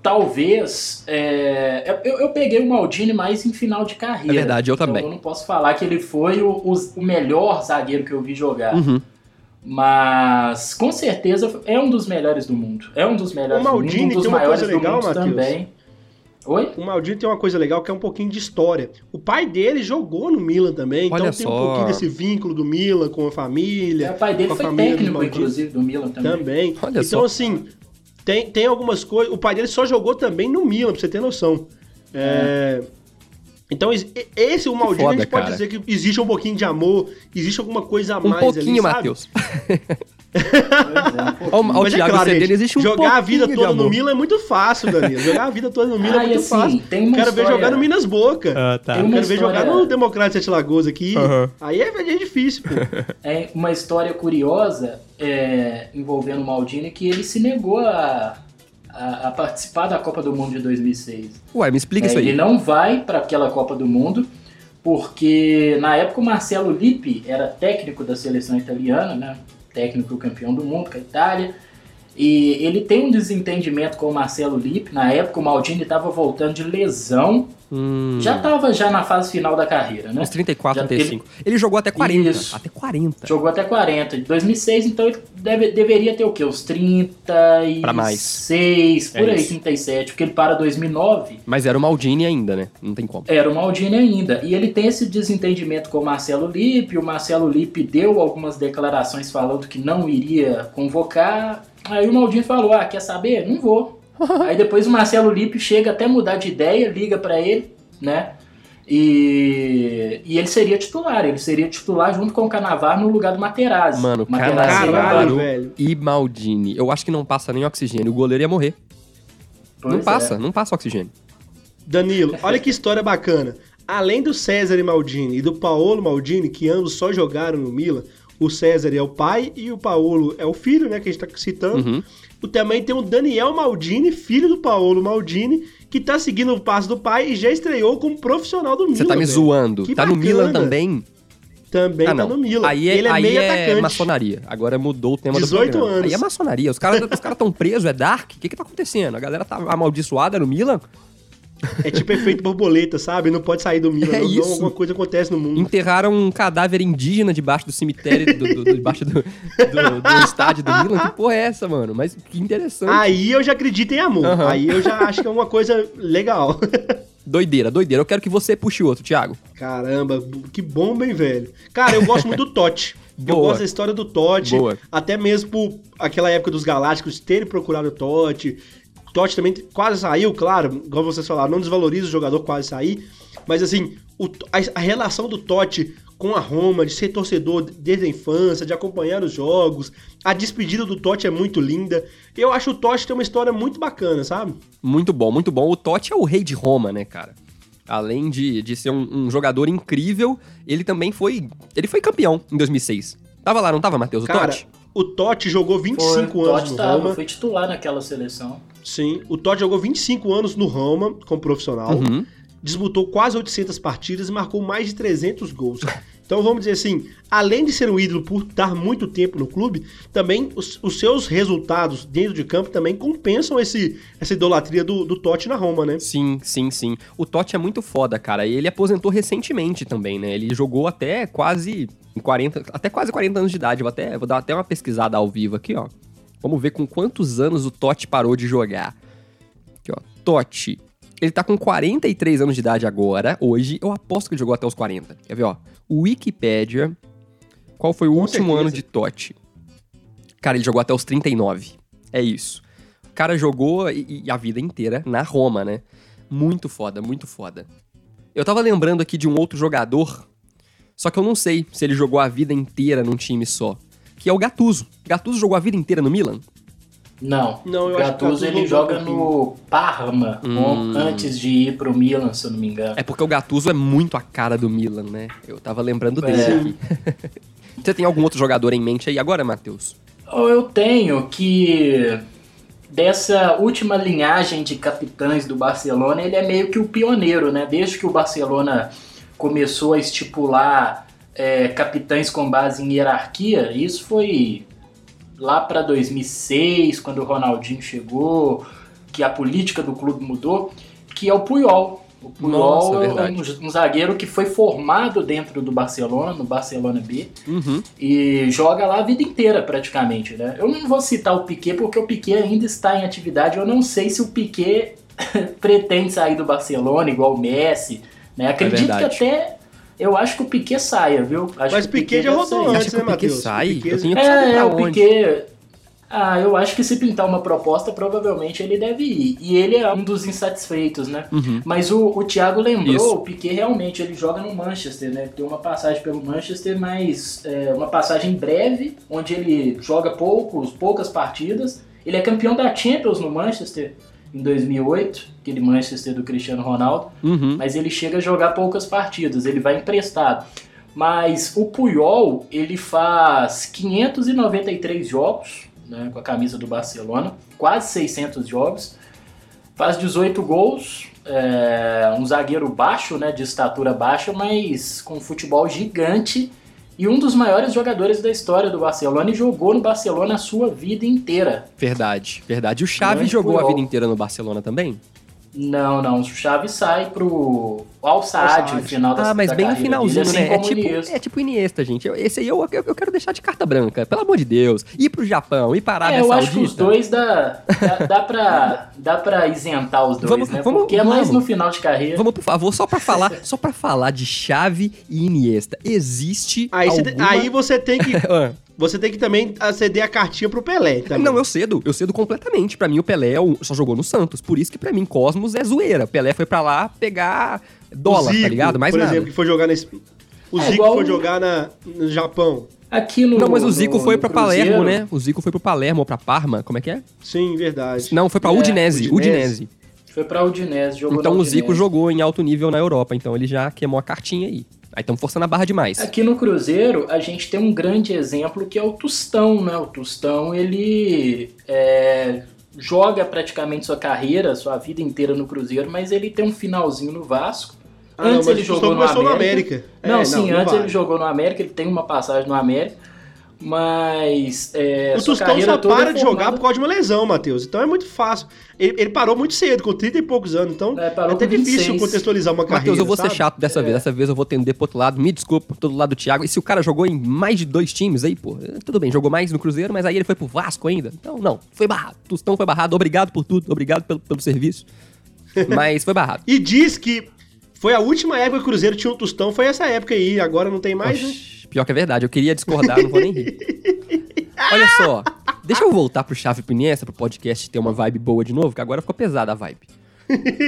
Speaker 4: talvez. é, Eu, eu peguei o Maldini mais em final de carreira.
Speaker 2: É verdade, eu
Speaker 4: Então
Speaker 2: também.
Speaker 4: eu não posso falar que ele foi o, o- o melhor zagueiro que eu vi jogar.
Speaker 2: uhum.
Speaker 4: Mas com certeza é um dos melhores do mundo. É um dos melhores
Speaker 3: O Maldini
Speaker 4: do mundo, um dos
Speaker 3: tem uma
Speaker 4: maiores
Speaker 3: coisa
Speaker 4: do
Speaker 3: legal,
Speaker 4: mundo
Speaker 3: Matheus.
Speaker 4: também. Oi?
Speaker 3: O Maldini tem uma coisa legal que é um pouquinho de história. O pai dele jogou no Milan também,
Speaker 2: Olha
Speaker 3: então tem
Speaker 2: só.
Speaker 3: um pouquinho desse vínculo do Milan com a família.
Speaker 4: É, o pai dele
Speaker 3: com a
Speaker 4: foi
Speaker 3: do
Speaker 4: técnico,
Speaker 3: Maldini.
Speaker 4: inclusive, do Milan também.
Speaker 3: Também.
Speaker 2: Olha
Speaker 3: então,
Speaker 2: só.
Speaker 3: assim, tem, tem algumas coisas. O pai dele só jogou também no Milan, pra você ter noção. É, Então, es- esse, o Maldini, a gente pode
Speaker 2: cara.
Speaker 3: dizer que existe um pouquinho de amor, existe alguma coisa a
Speaker 2: Um
Speaker 3: mais
Speaker 2: pouquinho,
Speaker 3: ali, sabe?
Speaker 2: Matheus.
Speaker 4: Pois é, um
Speaker 2: o
Speaker 3: Mas é
Speaker 2: Thiago
Speaker 3: claro,
Speaker 2: existe um
Speaker 3: jogar a vida toda no. Milan é muito fácil, Danilo. Jogar a vida toda no Milan
Speaker 4: Ah,
Speaker 3: é muito
Speaker 4: assim,
Speaker 3: fácil.
Speaker 4: tem uma
Speaker 3: Quero ver
Speaker 4: história-
Speaker 3: jogar no Minas Boca.
Speaker 2: Ah, tá.
Speaker 3: Quero ver jogar
Speaker 4: história-
Speaker 3: no Democrata Sete Lagoas aqui.
Speaker 2: Aham.
Speaker 3: Aí é, é difícil, pô.
Speaker 4: É uma história curiosa é, envolvendo o Maldini que ele se negou a, a, a participar da Copa do Mundo de 2006.
Speaker 2: Ué, me explica
Speaker 4: É,
Speaker 2: isso aí.
Speaker 4: Ele não vai para aquela Copa do Mundo porque na época o Marcelo Lippi era técnico da seleção italiana, né? Técnico campeão do mundo com a Itália. E ele tem um desentendimento com o Marcelo Lippi. Na época o Maldini estava voltando de lesão.
Speaker 2: Hum,
Speaker 4: Já estava já na fase final da carreira, né?
Speaker 2: uns 34,
Speaker 4: Já
Speaker 2: 35. Ele jogou até 40.
Speaker 4: Isso.
Speaker 2: Até 40.
Speaker 4: Jogou até 40. De 2006, então ele deve- deveria ter o quê? Uns 36,
Speaker 2: Pra mais.
Speaker 4: por
Speaker 2: É
Speaker 4: aí,
Speaker 2: isso.
Speaker 4: 37. Porque ele para 2009,
Speaker 2: Mas era o Maldini ainda, né? Não tem como.
Speaker 4: era o Maldini ainda. E ele tem esse desentendimento com o Marcelo Lippe. O Marcelo Lippe deu algumas declarações falando que não iria convocar. Aí o Maldini falou: Ah, quer saber? Não vou. Aí depois o Marcelo Lippe chega até mudar de ideia, liga pra ele, né? E, e ele seria titular, ele seria titular junto com o Canavar no lugar do Materazzi.
Speaker 2: Mano,
Speaker 4: Materazzi
Speaker 3: velho.
Speaker 2: E Maldini. Eu acho que não passa nem oxigênio. O goleiro ia morrer.
Speaker 4: Pois
Speaker 2: não
Speaker 4: é.
Speaker 2: passa, não passa oxigênio.
Speaker 3: Danilo, olha que história bacana. Além do César e Maldini e do Paolo Maldini, que ambos só jogaram no Milan, o César é o pai e o Paolo é o filho, né, que a gente tá citando.
Speaker 2: Uhum.
Speaker 3: O, também tem o Daniel Maldini, filho do Paolo Maldini, que tá seguindo o passo do pai e já estreou como profissional do Milan.
Speaker 2: Você tá me zoando.
Speaker 3: Que
Speaker 2: tá no
Speaker 3: bacana.
Speaker 2: Milan também?
Speaker 3: Também
Speaker 2: ah,
Speaker 3: tá no Milan.
Speaker 2: Aí é,
Speaker 3: Ele é
Speaker 2: aí
Speaker 3: meio
Speaker 2: é
Speaker 3: atacante.
Speaker 2: maçonaria. Agora mudou o tema
Speaker 3: 18
Speaker 2: do programa.
Speaker 3: anos.
Speaker 2: Aí é maçonaria. Os caras os cara tão presos, é dark? O que que tá acontecendo? A galera tá amaldiçoada no Milan?
Speaker 3: É tipo efeito borboleta, sabe? Não pode sair do Milan.
Speaker 2: É
Speaker 3: não,
Speaker 2: isso.
Speaker 3: Alguma coisa acontece no mundo.
Speaker 2: Enterraram um cadáver indígena debaixo do cemitério, do, do- do- debaixo do, do- do estádio do Milan. Que porra é essa, mano? Mas que interessante.
Speaker 3: Aí eu já acredito em amor.
Speaker 2: Aham.
Speaker 3: Aí eu já acho que é uma coisa legal.
Speaker 2: Doideira, doideira. Eu quero que você puxe outro, Thiago.
Speaker 3: Caramba, que bom, bem velho. Cara, eu gosto muito do Totti. Eu
Speaker 2: Boa.
Speaker 3: gosto da história do Totti.
Speaker 2: Boa.
Speaker 3: Até mesmo por aquela época dos Galácticos terem procurado o Totti. Totti também quase saiu, claro, igual vocês falaram, não desvaloriza o jogador quase sair. Mas assim, o- a, a relação do Totti com a Roma, de ser torcedor desde a infância, de acompanhar os jogos, a despedida do Totti é muito linda. Eu acho o Totti tem uma história muito bacana, sabe?
Speaker 2: Muito bom, muito bom. O Totti é o rei de Roma, né, cara? Além de, de ser um, um jogador incrível, ele também foi. Ele foi campeão em 2006. Tava lá, não tava, Matheus? O
Speaker 3: Cara,
Speaker 2: Totti?
Speaker 3: O Totti jogou 25
Speaker 4: Foi,
Speaker 3: anos
Speaker 4: Totti
Speaker 3: no
Speaker 4: tava,
Speaker 3: Roma.
Speaker 4: foi titular naquela seleção.
Speaker 3: Sim, o Totti jogou 25 anos no Roma como profissional,
Speaker 2: Uhum.
Speaker 3: disputou quase 800 partidas e marcou mais de 300 gols. Então vamos dizer assim, além de ser um ídolo por estar muito tempo no clube, também os, os seus resultados dentro de campo também compensam esse, essa idolatria do, do Totti na Roma, né?
Speaker 2: Sim, sim, sim. O Totti é muito foda, cara. E ele aposentou recentemente também, né? Ele jogou até quase 40, até quase 40 anos de idade. Vou até vou dar até uma pesquisada ao vivo aqui, ó. Vamos ver com quantos anos o Totti parou de jogar. Aqui, ó. Totti. Ele tá com 43 anos de idade agora, hoje. Eu aposto que ele jogou até os 40. Quer ver, ó? Wikipedia. Qual foi o
Speaker 3: Com
Speaker 2: último
Speaker 3: certeza.
Speaker 2: ano de Totti? Cara, ele jogou até os 39. É isso. O cara jogou e, e a vida inteira na Roma, né? Muito foda, muito foda. Eu tava lembrando aqui de um outro jogador, só que eu não sei se ele jogou a vida inteira num time só. Que é o Gattuso. Gattuso jogou a vida inteira no Milan?
Speaker 4: Não,
Speaker 3: Não, eu
Speaker 4: o
Speaker 3: acho que o
Speaker 4: Gattuso ele joga
Speaker 3: joga
Speaker 4: no Parma,
Speaker 2: Hum.
Speaker 4: antes de ir pro Milan, se eu não me engano.
Speaker 2: É porque o Gattuso é muito a cara do Milan, né? Eu tava lembrando dele
Speaker 4: É.
Speaker 2: aqui. Você tem algum outro jogador em mente aí agora, Matheus?
Speaker 4: Eu tenho que dessa última linhagem de capitães do Barcelona, ele é meio que o pioneiro, né? Desde que o Barcelona começou a estipular é, capitães com base em hierarquia, isso foi lá para 2006, quando o Ronaldinho chegou, que a política do clube mudou, que é o Puyol. O Puyol
Speaker 2: Nossa,
Speaker 4: é um, um zagueiro que foi formado dentro do Barcelona, no Barcelona B,
Speaker 2: Uhum.
Speaker 4: e joga lá a vida inteira praticamente, né? Eu não vou citar o Piquet porque o Piquet ainda está em atividade. Eu não sei se o Piquet pretende sair do Barcelona igual o Messi, né? Acredito que
Speaker 2: verdade.
Speaker 4: até eu acho que o Piquet saia, viu? Acho
Speaker 3: Mas
Speaker 4: que o
Speaker 3: Piquet já rodou
Speaker 4: saiu.
Speaker 3: antes,
Speaker 2: que
Speaker 3: né,
Speaker 2: o Piquet
Speaker 3: Matheus?
Speaker 2: sai?
Speaker 3: O Piquet-
Speaker 2: Eu tenho que saber
Speaker 4: É,
Speaker 2: pra
Speaker 4: é, o
Speaker 2: onde.
Speaker 4: Piquet. Ah, eu acho que se pintar uma proposta, provavelmente ele deve ir. E ele é um dos insatisfeitos, né?
Speaker 2: Uhum.
Speaker 4: Mas o, o Thiago lembrou,
Speaker 2: Isso.
Speaker 4: o Piquet realmente, ele joga no Manchester, né? Tem uma passagem pelo Manchester, mas é, uma passagem breve, onde ele joga poucos, poucas partidas. Ele é campeão da Champions no Manchester em 2008, aquele Manchester do Cristiano Ronaldo,
Speaker 2: Uhum.
Speaker 4: mas ele chega a jogar poucas partidas, ele vai emprestado. Mas o Puyol, ele faz 593 jogos né, com a camisa do Barcelona, quase 600 jogos, faz 18 gols, é, um zagueiro baixo, né, de estatura baixa, mas com futebol gigante e um dos maiores jogadores da história do Barcelona e jogou no Barcelona a sua vida inteira.
Speaker 2: Verdade, verdade. O Xavi
Speaker 4: Grande
Speaker 2: jogou a vida inteira no Barcelona também?
Speaker 4: Não, não, o Chaves sai pro Al Saad final da
Speaker 2: Ah, mas
Speaker 4: da
Speaker 2: bem no finalzinho,
Speaker 4: dele, assim
Speaker 2: né? É tipo,
Speaker 4: Iniesta.
Speaker 2: é tipo Iniesta, gente. Eu- Esse aí eu, eu, eu quero deixar de carta branca, pelo amor de Deus. Ir pro Japão, ir pra Arábia
Speaker 4: É, eu
Speaker 2: Saudita.
Speaker 4: acho que os dois dá, dá, dá, pra, dá pra isentar os dois,
Speaker 2: Vamos-
Speaker 4: né?
Speaker 2: vamos-
Speaker 4: Porque é mais
Speaker 2: vamos.
Speaker 4: no final de carreira.
Speaker 2: Vamos, por favor, só pra falar, só para falar de Xavi e Iniesta. Existe
Speaker 3: Aí, você,
Speaker 2: alguma...
Speaker 3: aí você tem que
Speaker 2: Ah,
Speaker 3: você tem que também aceder a cartinha pro Pelé. Também.
Speaker 2: Não, eu cedo, eu cedo completamente. Pra mim, o Pelé é só jogou no Santos. Por isso que pra mim, Cosmos é zoeira. Pelé foi pra lá pegar dólar,
Speaker 3: O Zico,
Speaker 2: tá ligado? Mais
Speaker 3: por
Speaker 2: nada.
Speaker 3: exemplo, que foi jogar nesse. O
Speaker 4: É,
Speaker 3: Zico
Speaker 4: igual
Speaker 3: foi
Speaker 4: o-
Speaker 3: jogar na, no Japão.
Speaker 4: Aqui no,
Speaker 2: Não, mas o Zico
Speaker 4: no-
Speaker 2: foi
Speaker 4: Cruzeiro,
Speaker 2: Palermo, né? O Zico foi pro Palermo ou pra Parma, como é que é?
Speaker 3: Sim, verdade.
Speaker 2: Não, foi pra
Speaker 4: É,
Speaker 2: Udinese,
Speaker 3: Udinese.
Speaker 2: Udinese.
Speaker 4: Foi pra Udinese, jogou
Speaker 2: Então
Speaker 4: na
Speaker 2: o Zico jogou em alto nível na Europa, então ele já queimou a cartinha aí. Aí estamos forçando a barra demais.
Speaker 4: Aqui no Cruzeiro, a gente tem um grande exemplo que é o Tostão, né? O Tostão, ele é, joga praticamente sua carreira, sua vida inteira no Cruzeiro, mas ele tem um finalzinho no Vasco.
Speaker 3: Ah, não,
Speaker 4: antes
Speaker 3: mas
Speaker 4: ele jogou no América.
Speaker 3: no América.
Speaker 4: Não,
Speaker 3: É,
Speaker 4: sim,
Speaker 3: não
Speaker 4: antes
Speaker 3: vale.
Speaker 4: ele jogou no América, ele tem uma passagem no América, mas é,
Speaker 3: O Tostão só para
Speaker 4: é
Speaker 3: de jogar por causa de uma lesão, Matheus. Então é muito fácil. Ele, ele parou muito cedo, com 30 e poucos anos. Então
Speaker 4: É,
Speaker 3: é, até difícil
Speaker 4: 26.
Speaker 3: contextualizar uma carreira.
Speaker 2: Matheus, eu vou ser
Speaker 3: sabe?
Speaker 2: chato dessa
Speaker 4: É.
Speaker 2: vez. Dessa vez eu vou tender pro outro lado. Me desculpa, todo lado do Thiago. E se o cara jogou em mais de dois times aí, pô, eh, tudo bem, jogou mais no Cruzeiro, mas aí ele foi pro Vasco ainda. Então, não, foi barrado. Tostão foi barrado. Obrigado por tudo, obrigado pelo, pelo serviço. Mas foi barrado.
Speaker 3: E diz que foi a última época que o Cruzeiro tinha um Tostão, foi essa época aí. Agora não tem mais, né?
Speaker 2: Pior que é verdade, eu queria discordar, não vou nem rir. Olha só, deixa eu voltar pro Chave pro Iniesta, pro podcast ter uma vibe boa de novo, que agora ficou pesada a vibe.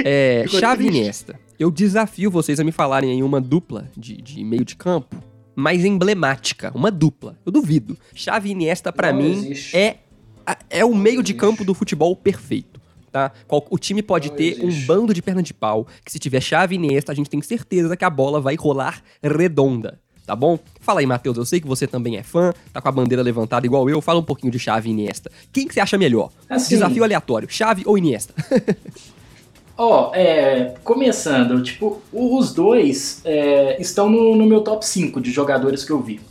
Speaker 2: É,
Speaker 3: Ficou
Speaker 2: Chave. Iniesta. Eu desafio vocês a me falarem aí uma dupla de, de meio de campo mais emblemática, uma dupla. Eu duvido. Chave Iniesta, pra
Speaker 4: Não
Speaker 2: mim,
Speaker 4: existe.
Speaker 2: é, é o meio de
Speaker 4: existe.
Speaker 2: campo do futebol perfeito. Tá? Qual- O time pode
Speaker 4: Não
Speaker 2: ter um
Speaker 4: existe.
Speaker 2: bando de perna de pau, que se tiver chave Iniesta, a gente tem certeza que a bola vai rolar redonda, tá bom? Fala aí, Matheus, eu sei que você também é fã, tá com a bandeira levantada igual eu, fala um pouquinho de chave e Iniesta. Quem que você acha melhor?
Speaker 4: Assim-
Speaker 2: Desafio aleatório, chave ou Iniesta?
Speaker 4: Ó, é, começando, tipo, os dois é, estão no, no meu top 5 de jogadores que eu vi.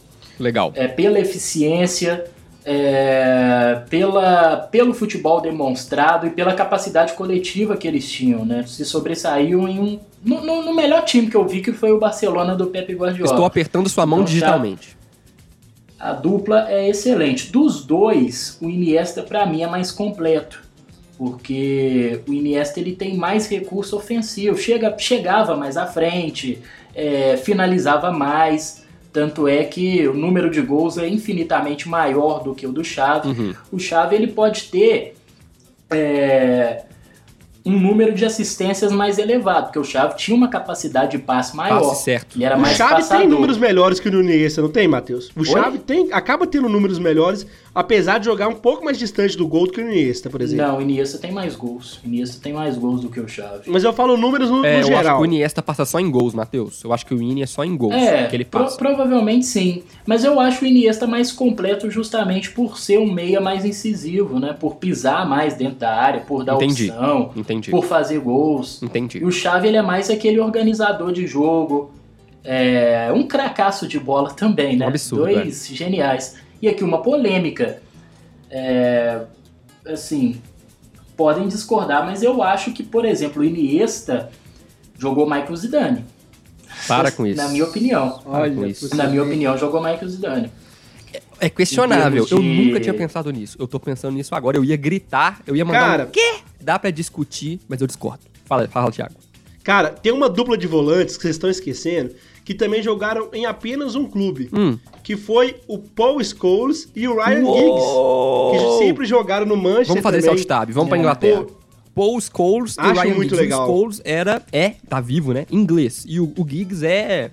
Speaker 2: Legal.
Speaker 4: É, pela eficiência, é, pela, pelo futebol demonstrado e pela capacidade coletiva que eles tinham, né? Se sobressaíam em um. No, no- no melhor time que eu vi, que foi o Barcelona do Pepe Guardiola.
Speaker 2: Estou apertando sua mão
Speaker 4: Então, já-
Speaker 2: digitalmente.
Speaker 4: A dupla é excelente. Dos dois, o Iniesta pra mim é mais completo, porque o Iniesta ele tem mais recurso ofensivo, chega, chegava mais à frente, é, finalizava mais. Tanto é que o número de gols é infinitamente maior do que o do Xavi.
Speaker 2: Uhum.
Speaker 4: O Xavi ele pode ter é, um número de assistências mais elevado, porque o Xavi tinha uma capacidade de passe maior.
Speaker 2: Passe certo.
Speaker 4: Ele era
Speaker 3: O
Speaker 4: mais
Speaker 3: Xavi
Speaker 4: passador.
Speaker 3: tem números melhores que o Iniesta, não tem, Matheus? O Xavi tem, acaba tendo números melhores, apesar de jogar um pouco mais distante do gol do que o Iniesta, por exemplo.
Speaker 4: Não, o Iniesta tem mais gols. O Iniesta tem mais gols do que o Xavi.
Speaker 3: Mas eu falo números no,
Speaker 2: É,
Speaker 3: no
Speaker 2: eu acho que
Speaker 3: geral.
Speaker 2: o Iniesta passa só em gols, Matheus. Eu acho que o Ini é só em gols
Speaker 4: É,
Speaker 2: que ele
Speaker 4: pro-
Speaker 2: passa.
Speaker 4: provavelmente sim. Mas eu acho o Iniesta mais completo justamente por ser um meia mais incisivo, né? Por pisar mais dentro da área, por dar
Speaker 2: Entendi.
Speaker 4: opção,
Speaker 2: Entendi.
Speaker 4: por fazer gols.
Speaker 2: Entendi.
Speaker 4: E o Xavi ele é mais aquele organizador de jogo, é, um cracaço de bola também, né?
Speaker 2: Um absurdo,
Speaker 4: Dois geniais. E aqui uma polêmica. É, assim, podem discordar, mas eu acho que, por exemplo, o Iniesta jogou Michael Zidane.
Speaker 2: Para com isso.
Speaker 4: Na minha opinião.
Speaker 2: Para
Speaker 3: Olha,
Speaker 2: isso.
Speaker 3: você
Speaker 4: Na minha opinião, jogou Michael Zidane.
Speaker 2: É questionável.
Speaker 4: Termos
Speaker 2: Eu
Speaker 4: de-
Speaker 2: nunca tinha pensado nisso. Eu tô pensando nisso agora. Eu ia gritar, eu ia mandar
Speaker 3: Cara-
Speaker 2: um quê? Dá pra discutir, mas eu discordo. Fala, fala, Thiago.
Speaker 3: Cara, tem uma dupla de volantes que vocês estão esquecendo, que também jogaram em apenas um clube,
Speaker 2: Hum.
Speaker 3: que foi o Paul Scholes e o Ryan
Speaker 2: Uou!
Speaker 3: Giggs, que sempre jogaram no Manchester
Speaker 2: Vamos fazer esse
Speaker 3: também.
Speaker 2: alt tab. Vamos pra
Speaker 4: É.
Speaker 2: Inglaterra.
Speaker 3: Pô,
Speaker 2: Paul Scholes e
Speaker 3: Acho
Speaker 2: Ryan
Speaker 3: muito
Speaker 2: Giggs.
Speaker 3: legal.
Speaker 2: O Scholes era, é, tá vivo, né? Inglês. E o, o Giggs é,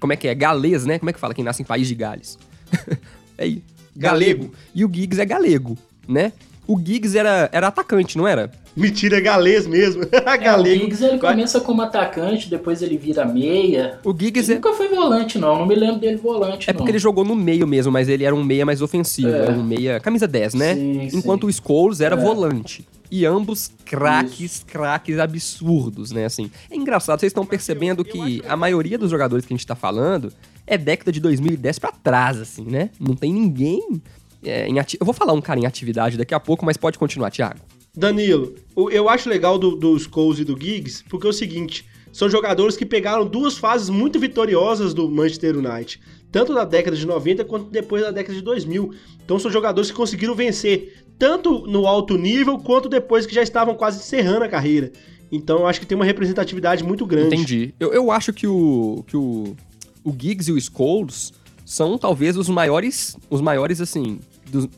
Speaker 2: como é que é? Galês, né? Como é que fala? Quem nasce em País de Gales. é aí. Galego. E o Giggs é galego, né? O Giggs era, era atacante, não era?
Speaker 3: Mentira, é galês mesmo.
Speaker 4: É, o. Giggs ele começa como atacante, depois ele vira meia.
Speaker 2: O Giggs
Speaker 4: Ele
Speaker 2: é,
Speaker 4: nunca foi volante, não. Não me lembro dele volante,
Speaker 2: é
Speaker 4: não.
Speaker 2: porque ele jogou no meio mesmo, mas ele era um meia mais ofensivo.
Speaker 4: É.
Speaker 2: Era um meia. Camisa 10, né?
Speaker 4: Sim,
Speaker 2: Enquanto
Speaker 4: sim.
Speaker 2: o Scholes era
Speaker 4: É.
Speaker 2: volante. E ambos craques, craques absurdos, né? Assim, é engraçado, vocês estão percebendo que a maioria dos jogadores que a gente tá falando é década de 2010 pra trás, assim, né? Não tem ninguém é, em ati... Eu vou falar um cara em atividade daqui a pouco, mas pode continuar, Thiago.
Speaker 3: Danilo, eu acho legal do, do Scholes e do Giggs, porque é o seguinte, são jogadores que pegaram duas fases muito vitoriosas do Manchester United, tanto na década de 90 quanto depois da década de 2000. Então são jogadores que conseguiram vencer tanto no alto nível quanto depois que já estavam quase encerrando a carreira. Então eu acho que tem uma representatividade muito grande.
Speaker 2: Entendi. Eu, eu acho que o que o, o Giggs e o Scholes são talvez os maiores, os maiores assim,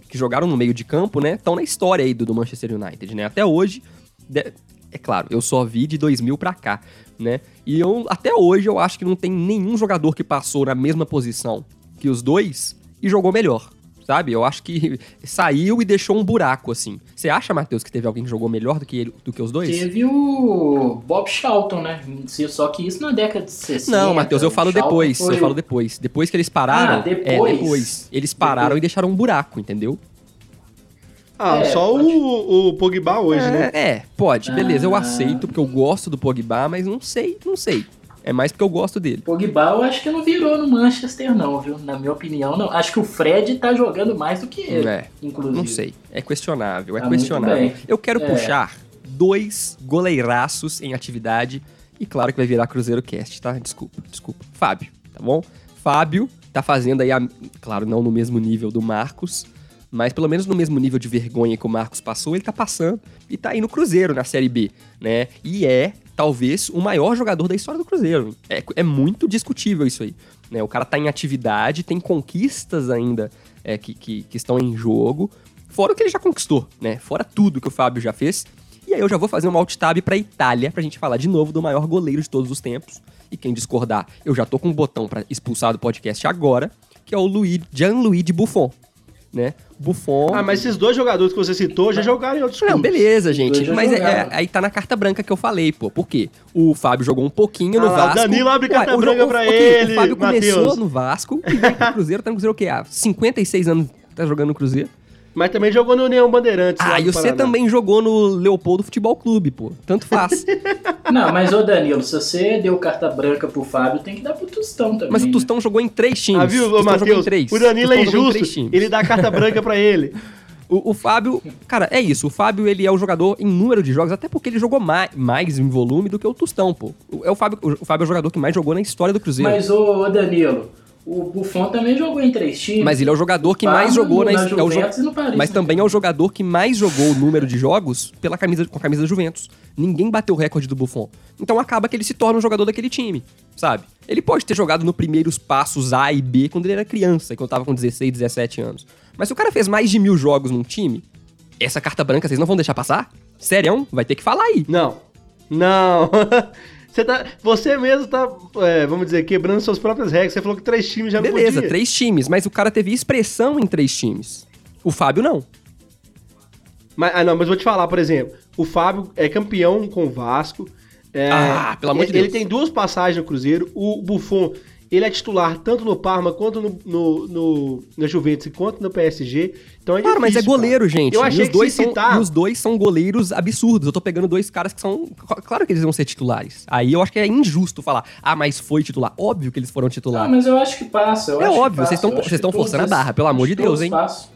Speaker 2: que jogaram no meio de campo, né? Estão na história aí do, do Manchester United, né? Até hoje, de- é claro, eu só vi de 2000 pra cá, né? E eu até hoje eu acho que não tem nenhum jogador que passou na mesma posição que os dois e jogou melhor. Sabe? Eu acho que saiu e deixou um buraco, assim. Você acha, Matheus, que teve alguém que jogou melhor do que, ele, do que os dois?
Speaker 4: Teve o Bob Charlton, né? Só que isso na década de 60.
Speaker 2: Não, Matheus, eu falo depois.
Speaker 4: foi
Speaker 2: Eu falo depois. Depois que eles pararam.
Speaker 4: Ah, depois?
Speaker 2: É, depois. Eles pararam
Speaker 4: Depois.
Speaker 2: e deixaram um buraco, entendeu?
Speaker 3: Ah,
Speaker 4: É,
Speaker 3: só
Speaker 4: pode-
Speaker 3: o, o Pogba hoje, né?
Speaker 2: É, é, pode. Beleza, eu
Speaker 4: Ah.
Speaker 2: aceito, porque eu gosto do Pogba, mas não sei, não sei. É mais porque eu gosto dele.
Speaker 4: Pogba eu acho que não virou no Manchester, não, viu? Na minha opinião, não. Acho que o Fred tá jogando mais do que ele,
Speaker 2: É,
Speaker 4: inclusive.
Speaker 2: Não sei. É questionável, é
Speaker 4: Tá
Speaker 2: questionável. Eu quero
Speaker 4: É.
Speaker 2: puxar dois goleiraços em atividade. E claro que vai virar Cruzeiro Cast, tá? Desculpa, desculpa. Fábio, tá bom? Fábio tá fazendo aí, a, claro, não no mesmo nível do Marcos, mas pelo menos no mesmo nível de vergonha que o Marcos passou, ele tá passando e tá aí no Cruzeiro na Série B, né? E é, talvez, o maior jogador da história do Cruzeiro. É, é muito discutível isso aí. Né? O cara tá em atividade, tem conquistas ainda é, que, que, que estão em jogo, fora o que ele já conquistou, né? Fora tudo que o Fábio já fez. E aí eu já vou fazer um alt tab pra Itália, pra gente falar de novo do maior goleiro de todos os tempos. E quem discordar, eu já tô com um botão pra expulsar do podcast agora, que é o Luiz, Gianluigi Buffon, né? Buffon...
Speaker 3: Ah, mas esses dois jogadores que você citou já jogaram em outros
Speaker 2: Não,
Speaker 3: clubes.
Speaker 2: beleza, gente. Mas é- é- aí tá na carta branca que eu falei, pô. Por quê? O Fábio jogou um pouquinho no
Speaker 3: Ah lá,
Speaker 2: Vasco.
Speaker 3: Danilo abre carta
Speaker 2: jo-
Speaker 3: branca
Speaker 2: o-
Speaker 3: pra ele,
Speaker 2: O Fábio começou
Speaker 3: Matheus.
Speaker 2: no Vasco e veio pro Cruzeiro. Tá no Cruzeiro o quê? Há 56 anos tá jogando no Cruzeiro.
Speaker 3: Mas também jogou no União Bandeirantes.
Speaker 2: Ah, e você também jogou no Leopoldo Futebol Clube, pô. Tanto faz.
Speaker 4: Não, mas ô Danilo, se você deu carta branca pro Fábio, tem que dar pro Tostão também.
Speaker 2: Mas o
Speaker 4: né?
Speaker 2: Tostão jogou em três times.
Speaker 3: Ah, viu,
Speaker 2: o
Speaker 3: ô, Matheus?
Speaker 2: três.
Speaker 3: O Danilo é injusto.
Speaker 2: times.
Speaker 3: Ele dá a carta branca pra ele.
Speaker 2: O, o Fábio, cara, é isso. O Fábio, ele é o jogador em número de jogos, até porque ele jogou mais, mais em volume do que o Tostão, pô. O- É o Fábio, o Fábio é o jogador que mais jogou na história do Cruzeiro. Mas,
Speaker 4: Mas ô, ô, Danilo, o Buffon também jogou em três times.
Speaker 2: ele é o jogador que mais jogou na,
Speaker 4: na
Speaker 2: é jo-
Speaker 4: e no Paris,
Speaker 2: Mas
Speaker 4: né?
Speaker 2: também é o jogador que mais jogou o número de jogos pela camisa, com a camisa da Juventus. Ninguém bateu o recorde do Buffon. Então acaba que ele se torna um jogador daquele time, sabe? Ele pode ter jogado no primeiros passos A e B quando ele era criança, quando tava com 16, 17 anos. Mas se o cara fez mais de mil jogos num time, essa carta branca vocês não vão deixar passar? Sério? Vai ter que falar aí.
Speaker 3: Não. Não. Você, tá, você mesmo tá, é, vamos dizer, quebrando suas próprias regras. Você falou que três times já
Speaker 2: Beleza,
Speaker 3: podia.
Speaker 2: três times, mas o cara teve expressão em três times. O Fábio não.
Speaker 3: Mas, ah, não, mas vou te falar, por exemplo. O Fábio é campeão com o Vasco. é,
Speaker 2: Ah, pelo amor de
Speaker 3: ele
Speaker 2: Deus.
Speaker 3: tem duas passagens no Cruzeiro. O Buffon, ele é titular tanto no Parma quanto no, no, no, na Juventus quanto no PSG. Então é
Speaker 2: Claro, mas é
Speaker 3: difícil,
Speaker 2: goleiro,
Speaker 3: cara.
Speaker 2: gente.
Speaker 3: Eu
Speaker 2: e,
Speaker 3: achei
Speaker 2: os
Speaker 3: que
Speaker 2: dois são,
Speaker 3: citar...
Speaker 2: e os dois são goleiros absurdos. Eu tô pegando dois caras que são. Claro que eles vão ser titulares. Aí eu acho que é injusto falar, ah, mas foi titular. Óbvio que eles foram
Speaker 4: Ah,
Speaker 2: titular.
Speaker 4: mas eu acho que passa. eu
Speaker 2: É
Speaker 4: acho que
Speaker 2: óbvio,
Speaker 4: passa,
Speaker 2: vocês estão- forçando a barra, pelo amor de Deus, hein?
Speaker 4: passam.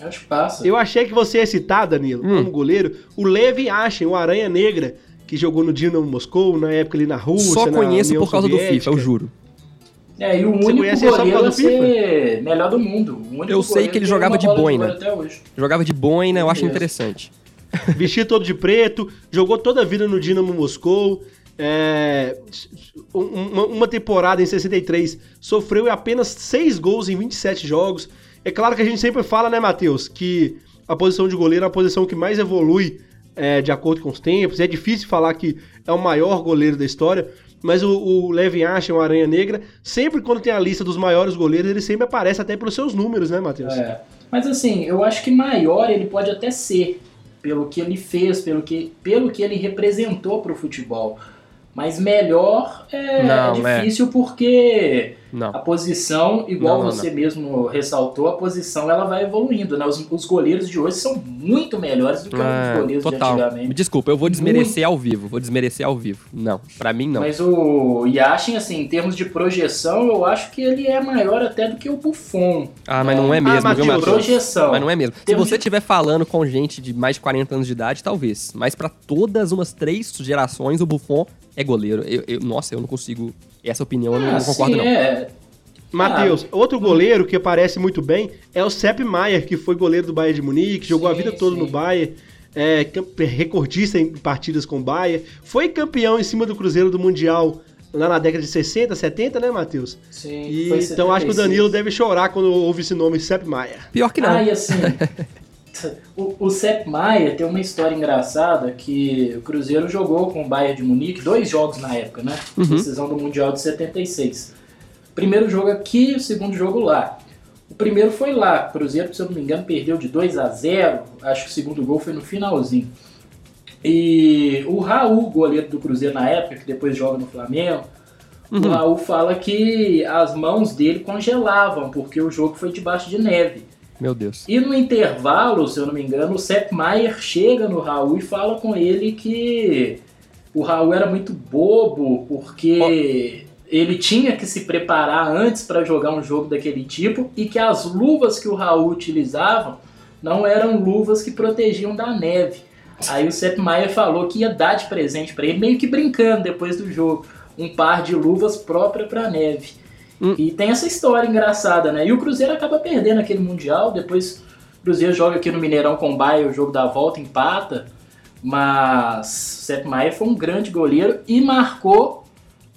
Speaker 4: Eu acho que passa.
Speaker 3: Eu achei que você ia citar, Danilo,
Speaker 2: Hum.
Speaker 3: como goleiro, o Levi Achen, o Aranha Negra, que jogou no Dinamo Moscou, na época ali na Rússia.
Speaker 2: Só
Speaker 3: na
Speaker 2: conheço
Speaker 3: União
Speaker 2: por causa do
Speaker 3: Soviética.
Speaker 2: FIFA, eu juro.
Speaker 4: É, e o
Speaker 3: Você
Speaker 4: único
Speaker 3: conhece só por
Speaker 4: goleiro
Speaker 3: FIFA?
Speaker 4: ser melhor do mundo.
Speaker 2: Eu sei que ele jogava de boina.
Speaker 4: hoje.
Speaker 2: Jogava de boina, eu acho
Speaker 4: Beleza.
Speaker 2: interessante.
Speaker 3: Vestia todo de preto, jogou toda a vida no Dinamo Moscou. é, um- uma, uma temporada em 63 sofreu apenas 6 gols em 27 jogos. É claro que a gente sempre fala, né, Matheus, que a posição de goleiro é a posição que mais evolui é, de acordo com os tempos. É difícil falar que é o maior goleiro da história, mas o, o Levin Acha, o Aranha Negra, sempre quando tem a lista dos maiores goleiros, ele sempre aparece até pelos seus números, né, Matheus?
Speaker 4: É. Mas assim, eu acho que maior ele pode até ser, pelo que ele fez, pelo que, pelo que ele representou pro futebol. Mas melhor é
Speaker 2: Não, é.
Speaker 4: difícil porque
Speaker 2: Não.
Speaker 4: a posição, igual
Speaker 2: Não,
Speaker 4: você mesmo ressaltou, a posição ela vai evoluindo, né? Os, os goleiros de hoje são muito melhores do que
Speaker 2: É,
Speaker 4: os goleiros de
Speaker 2: total.
Speaker 4: antigamente.
Speaker 2: Desculpa, eu vou desmerecer ao vivo. Vou desmerecer ao vivo. Não, pra mim não.
Speaker 4: Mas o Yashin, assim, em termos de projeção, eu acho que ele é maior até do que o Buffon.
Speaker 2: Ah, mas não é mesmo, viu,
Speaker 3: Matheus,
Speaker 2: Matheus?
Speaker 4: Projeção.
Speaker 2: Mas não é mesmo. Se você
Speaker 4: de-
Speaker 2: estiver falando com gente de mais de 40 anos de idade, talvez. Mas pra todas umas três gerações, o Buffon é goleiro. Eu, eu- nossa, eu não consigo. Essa opinião eu não,
Speaker 4: Ah,
Speaker 2: não concordo,
Speaker 4: sim,
Speaker 2: não.
Speaker 4: É,
Speaker 3: Matheus, outro goleiro que aparece muito bem é o Sepp Maier, que foi goleiro do Bayern de Munique, jogou a
Speaker 4: Sim,
Speaker 3: vida toda
Speaker 4: sim.
Speaker 3: no Bayern, é recordista em partidas com o Bayern, foi campeão em cima do Cruzeiro do Mundial lá na década de 60, 70, né, Matheus?
Speaker 4: sim,
Speaker 3: E,
Speaker 4: foi
Speaker 3: então acho que o
Speaker 4: 76.
Speaker 3: Danilo deve chorar quando ouve esse nome Sepp Maier.
Speaker 2: Pior que não.
Speaker 4: Ah, e assim, o, o Sepp Maier tem uma história engraçada que o Cruzeiro jogou com o Bayern de Munique, dois jogos na época, né?
Speaker 2: Uhum.
Speaker 4: Decisão do Mundial de 76. Primeiro jogo aqui, o segundo jogo lá. O primeiro foi lá, o Cruzeiro, se eu não me engano, perdeu de 2 a 0 acho que o segundo gol foi no finalzinho. E o Raul, goleiro do Cruzeiro na época, que depois joga no Flamengo,
Speaker 2: Uhum.
Speaker 4: o Raul fala que as mãos dele congelavam, porque o jogo foi debaixo de neve.
Speaker 2: Meu Deus.
Speaker 4: E no intervalo, se eu não me engano, o Sepp Maier chega no Raul e fala com ele que o Raul era muito bobo, porque ele tinha que se preparar antes para jogar um jogo daquele tipo e que as luvas que o Raul utilizava não eram luvas que protegiam da neve. Aí o Sepp Maier falou que ia dar de presente para ele, meio que brincando depois do jogo, um par de luvas própria para neve.
Speaker 2: Hum.
Speaker 4: E tem essa história engraçada, né? E o Cruzeiro acaba perdendo aquele Mundial, depois o Cruzeiro joga aqui no Mineirão com o Bayern, o jogo da volta, empata. Mas Sepp Maier foi um grande goleiro e marcou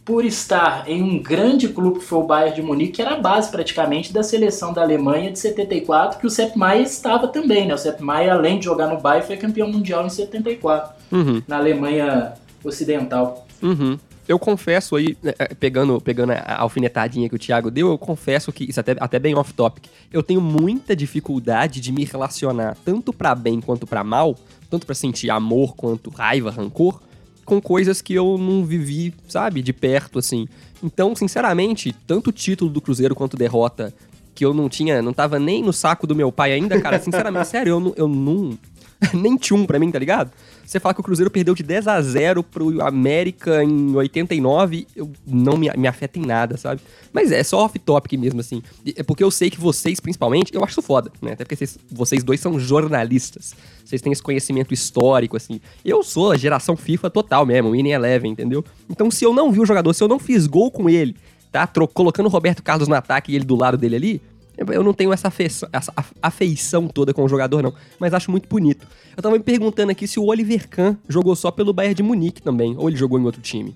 Speaker 4: por estar em um grande clube que foi o Bayern de Munique, que era a base praticamente da seleção da Alemanha de 74, que o Sepp Maier estava também, né? O Sepp Maier, além de jogar no Bayern, foi campeão mundial em 74,
Speaker 2: Uhum,
Speaker 4: na Alemanha Ocidental.
Speaker 2: uhum. Eu confesso aí, né, eh, pegando, pegando a alfinetadinha que o Thiago deu, eu confesso que, isso até, até bem off-topic, eu tenho muita dificuldade de me relacionar, tanto pra bem quanto pra mal, tanto pra sentir amor quanto raiva, rancor, com coisas que eu não vivi, sabe, de perto, assim. Então, sinceramente, tanto o título do Cruzeiro quanto derrota que eu não tinha, não tava nem no saco do meu pai ainda, cara, sinceramente, sério, eu eu não nem tinha um pra mim, tá ligado? Você fala que o Cruzeiro perdeu de 10 a 0 pro América em 89, eu não me, me afeta em nada, sabe? Mas é só off-topic mesmo, assim. É porque eu sei que vocês, principalmente, eu acho isso foda, né? Até porque vocês, vocês dois são jornalistas. Vocês têm esse conhecimento histórico, assim. Eu sou a geração FIFA total mesmo, Winning Eleven, entendeu? Então, se eu não vi o jogador, se eu não fiz gol com ele, tá? Colocando o Roberto Carlos no ataque e ele do lado dele ali, eu não tenho essa afeição, essa afeição toda com o jogador, não. Mas acho muito bonito. Eu tava me perguntando aqui se o Oliver Kahn jogou só pelo Bayern de Munique também, ou ele jogou em outro time.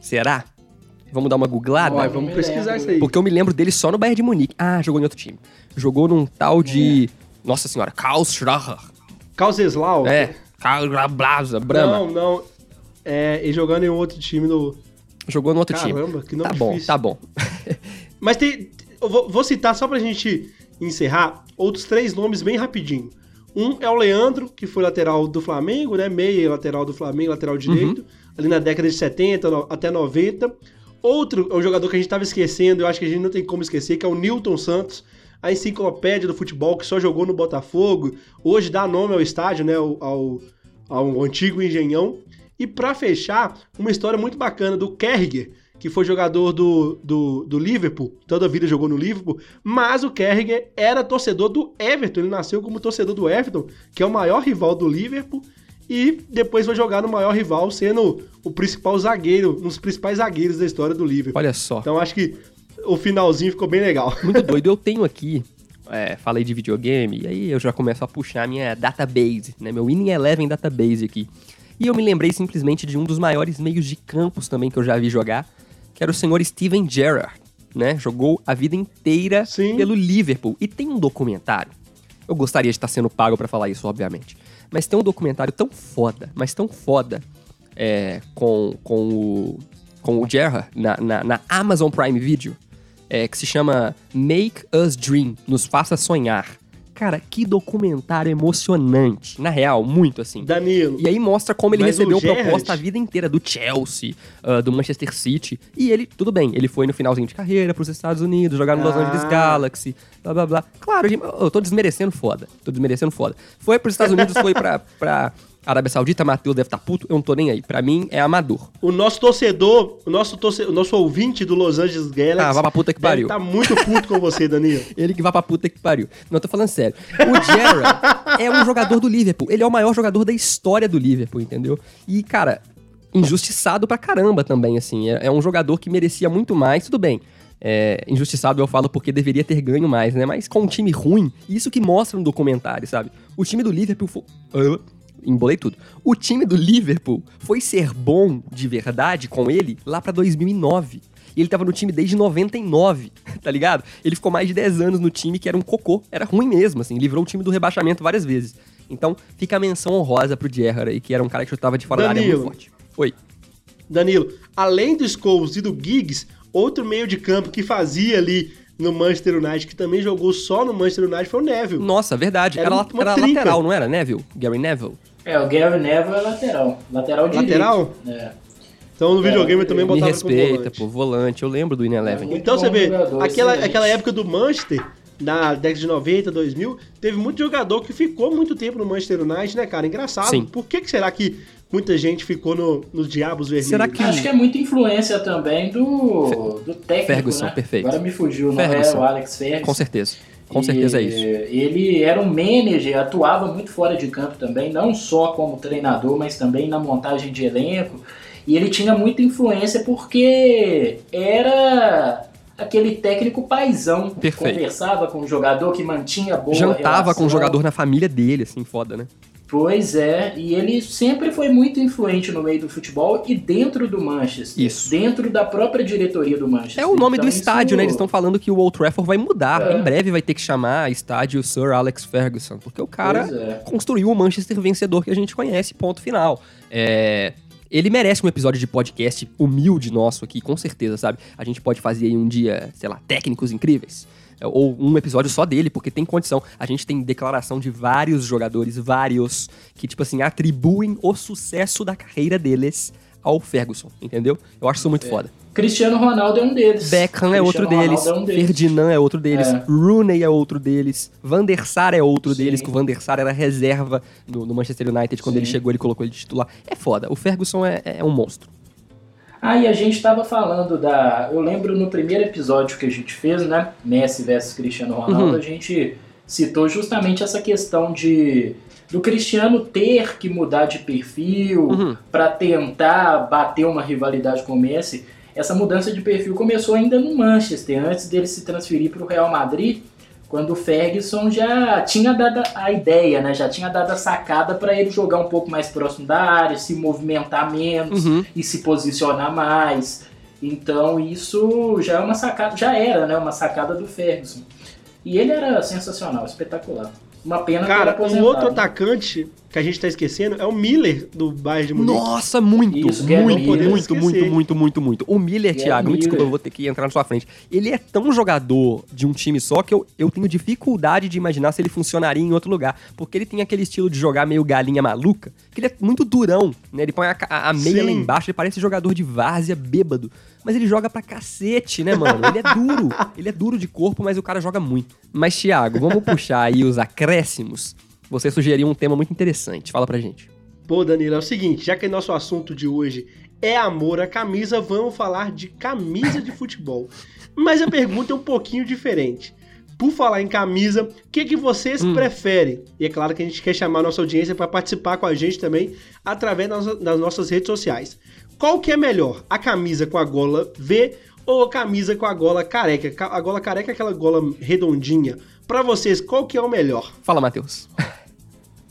Speaker 2: Será? Vamos dar uma googlada?
Speaker 3: Vamos pesquisar isso aí.
Speaker 2: Porque eu me lembro dele só no Bayern de Munique. Ah, jogou em outro time. Jogou num tal de... É. Nossa senhora, Karl Schracher.
Speaker 3: Karlsruhe.
Speaker 2: É, Karl Blaza, Brahma.
Speaker 3: Não, não. É, e jogando em outro time no...
Speaker 2: Jogou no outro
Speaker 3: Caramba,
Speaker 2: time.
Speaker 3: Caramba, que nome
Speaker 2: Tá bom,
Speaker 3: difícil.
Speaker 2: tá bom.
Speaker 3: Mas tem... Vou, vou citar só pra gente encerrar outros três nomes bem rapidinho. Um é o Leandro, que foi lateral do Flamengo, né? Meia lateral do Flamengo, lateral direito,
Speaker 2: Uhum.
Speaker 3: ali na década de 70 no- até 90. Outro é um jogador que a gente tava esquecendo, eu acho que a gente não tem como esquecer, que é o Newton Santos, a enciclopédia do futebol que só jogou no Botafogo. Hoje dá nome ao estádio, né? Ao, ao, ao antigo Engenhão. E pra fechar, uma história muito bacana do Kerriger, que foi jogador do, do, do Liverpool, toda a vida jogou no Liverpool, mas o Kerriger era torcedor do Everton, ele nasceu como torcedor do Everton, que é o maior rival do Liverpool, e depois foi jogar no maior rival, sendo o principal zagueiro, um dos principais zagueiros da história do Liverpool.
Speaker 2: Olha só.
Speaker 3: Então acho que o finalzinho ficou bem legal.
Speaker 2: Muito doido. Eu tenho aqui, é, falei de videogame, e aí eu já começo a puxar a minha database, né? Meu Winning Eleven database aqui. E eu me lembrei simplesmente de um dos maiores meios de campos também que eu já vi jogar, que era o senhor Steven Gerrard, né? Jogou a vida inteira
Speaker 3: Sim.
Speaker 2: pelo Liverpool. E tem um documentário. Eu gostaria de estar sendo pago pra falar isso, obviamente. Mas tem um documentário tão foda, mas tão foda, é, com, com o, com o Gerrard na, na, na Amazon Prime Video, é, que se chama Make Us Dream, Nos Faça Sonhar. Cara, que documentário emocionante. Na real, muito assim.
Speaker 3: Danilo.
Speaker 2: E aí mostra como ele
Speaker 3: Mas
Speaker 2: recebeu
Speaker 3: o
Speaker 2: proposta a vida inteira do Chelsea, ah, do Manchester City. E ele, tudo bem, ele foi no finalzinho de carreira pros Estados Unidos, jogar no Los
Speaker 3: Ah.
Speaker 2: Angeles Galaxy, blá blá blá. Claro, eu tô desmerecendo foda. Tô desmerecendo foda. Foi pros Estados Unidos, foi pra, pra Arábia Saudita, Matheus deve estar puto, eu não tô nem aí. Pra mim é amador.
Speaker 3: O nosso torcedor, o nosso, torce, o nosso ouvinte do Los Angeles Galaxy
Speaker 2: Ah, vai pra puta que pariu.
Speaker 3: tá muito puto com você, Danilo.
Speaker 2: Ele que vai pra puta que pariu. Não, eu tô falando sério. O Gerrard é um jogador do Liverpool. Ele é o maior jogador da história do Liverpool, entendeu? E, cara, injustiçado pra caramba também, assim. É, é um jogador que merecia muito mais, tudo bem. É, injustiçado eu falo porque deveria ter ganho mais, né? Mas com um time ruim, isso que mostra no documentário, sabe? O time do Liverpool foi... Embolei tudo. O time do Liverpool foi ser bom de verdade com ele lá pra 2009. E ele tava no time desde 99, tá ligado? Ele ficou mais de 10 anos no time que era um cocô. Era ruim mesmo, assim. Livrou o time do rebaixamento várias vezes. Então, fica a menção honrosa pro Gerrard aí, que era um cara que chutava de fora da área muito
Speaker 3: Danilo.
Speaker 2: forte. Oi.
Speaker 3: Danilo, além do Scholes e do Giggs, outro meio de campo que fazia ali no Manchester United, que também jogou só no Manchester United, foi o Neville.
Speaker 2: Nossa, verdade.
Speaker 3: Era
Speaker 2: Era, era lateral, não era, Neville? Gary Neville?
Speaker 4: É, o Gary Neville é lateral. Lateral direito.
Speaker 3: Lateral?
Speaker 4: É.
Speaker 3: Então no videogame eu também
Speaker 2: Me
Speaker 3: botava como
Speaker 2: respeita,
Speaker 3: volante.
Speaker 2: pô. Volante. Eu lembro do Ineleven.
Speaker 4: Muito
Speaker 3: Então você vê,
Speaker 4: jogador,
Speaker 3: aquela,
Speaker 4: excelente.
Speaker 3: aquela época do Manchester, na década de 90, 2000, teve muito jogador que ficou muito tempo no Manchester United, né, cara? Engraçado.
Speaker 2: Sim.
Speaker 3: Por que, que será que muita gente ficou no, nos Diabos Vermelhos?
Speaker 2: Será que-
Speaker 4: Acho que é muita influência também do, do técnico,
Speaker 2: Ferguson,
Speaker 4: né?
Speaker 2: perfeito.
Speaker 4: Agora me fugiu, não
Speaker 2: Ferguson.
Speaker 4: era o Alex Ferguson.
Speaker 2: Com certeza. Com certeza é
Speaker 4: E
Speaker 2: isso.
Speaker 4: Ele era um manager, atuava muito fora de campo também, não só como treinador, mas também na montagem de elenco. E ele tinha muita influência porque era aquele técnico paizão.
Speaker 2: Perfeito.
Speaker 4: Conversava com o jogador que mantinha boa
Speaker 2: Jantava
Speaker 4: relação.
Speaker 2: com o jogador na família dele, assim, foda, né?
Speaker 4: Pois é, e ele sempre foi muito influente no meio do futebol e dentro do Manchester.
Speaker 2: Isso.
Speaker 4: Dentro da própria diretoria do Manchester.
Speaker 2: É o nome
Speaker 4: Então,
Speaker 2: do
Speaker 4: isso-
Speaker 2: estádio, né? Eles estão falando que o Old Trafford vai mudar.
Speaker 4: É.
Speaker 2: Em breve vai ter que chamar estádio Sir Alex Ferguson, porque o cara
Speaker 4: é.
Speaker 2: construiu o Manchester vencedor que a gente conhece, ponto final. É, Ele merece um episódio de podcast humilde nosso aqui, com certeza, sabe? A gente pode fazer aí um dia, sei lá, técnicos incríveis. Ou um episódio só dele, porque tem condição. A gente tem declaração de vários jogadores, vários, que, tipo assim, atribuem o sucesso da carreira deles ao Ferguson, entendeu? Eu acho isso muito
Speaker 4: É.
Speaker 2: foda.
Speaker 4: Cristiano Ronaldo é um deles.
Speaker 2: Beckham é outro
Speaker 4: Cristiano
Speaker 2: deles.
Speaker 4: É um deles.
Speaker 2: Ferdinand é outro deles.
Speaker 4: É.
Speaker 2: Rooney é outro deles. Van der Sar é outro
Speaker 4: Sim.
Speaker 2: deles, que o Van der Sar era reserva no, no Manchester United. Quando
Speaker 4: Sim.
Speaker 2: ele chegou, ele colocou ele de titular. É foda. O Ferguson é, é um monstro.
Speaker 4: Ah, e a gente estava falando da. Eu lembro no primeiro episódio que a gente fez, né? Messi versus Cristiano Ronaldo,
Speaker 2: Uhum.
Speaker 4: a gente citou justamente essa questão de do Cristiano ter que mudar de perfil
Speaker 2: Uhum.
Speaker 4: para tentar bater uma rivalidade com o Messi. Essa mudança de perfil começou ainda no Manchester, antes dele se transferir para o Real Madrid, quando o Ferguson já tinha dado a ideia, né? Já tinha dado a sacada para ele jogar um pouco mais próximo da área, se movimentar menos
Speaker 2: Uhum.
Speaker 4: e se posicionar mais. Então isso já é uma sacada, já era, né, uma sacada do Ferguson. E ele era sensacional, espetacular. Uma pena
Speaker 3: Cara,
Speaker 4: que ele
Speaker 3: um outro atacante que a gente tá esquecendo é o Miller do Bayern de Munique.
Speaker 2: Nossa, muito,
Speaker 4: Isso, Gary
Speaker 2: muito,
Speaker 3: Miller.
Speaker 2: muito,
Speaker 3: Esqueci.
Speaker 2: muito, muito, muito, muito. O Miller,
Speaker 4: Gary
Speaker 2: Thiago, me desculpa,
Speaker 4: Miller.
Speaker 2: eu vou ter que entrar na sua frente. Ele é tão jogador de um time só que eu, eu tenho dificuldade de imaginar se ele funcionaria em outro lugar. Porque ele tem aquele estilo de jogar meio galinha maluca, que ele é muito durão, né? Ele põe a, ca- a meia lá
Speaker 3: Sim.
Speaker 2: embaixo, ele parece jogador de várzea bêbado. Mas ele joga pra cacete, né, mano? Ele é duro. ele é duro de corpo, mas o cara joga muito. Mas, Thiago, vamos puxar aí os acréscimos. Você sugeriu um tema muito interessante. Fala pra gente.
Speaker 3: Pô, Danilo, é o seguinte, já que nosso assunto de hoje é amor à camisa, vamos falar de camisa de futebol. Mas a pergunta é um pouquinho diferente. Por falar em camisa, o que, que vocês
Speaker 2: Hum.
Speaker 3: preferem? E é claro que a gente quer chamar a nossa audiência para participar com a gente também através das, nossas redes sociais. Qual que é melhor? A camisa com a gola V ou a camisa com a gola careca? Ca- A gola careca é aquela gola redondinha. Pra vocês, qual que é o melhor?
Speaker 2: Fala, Matheus.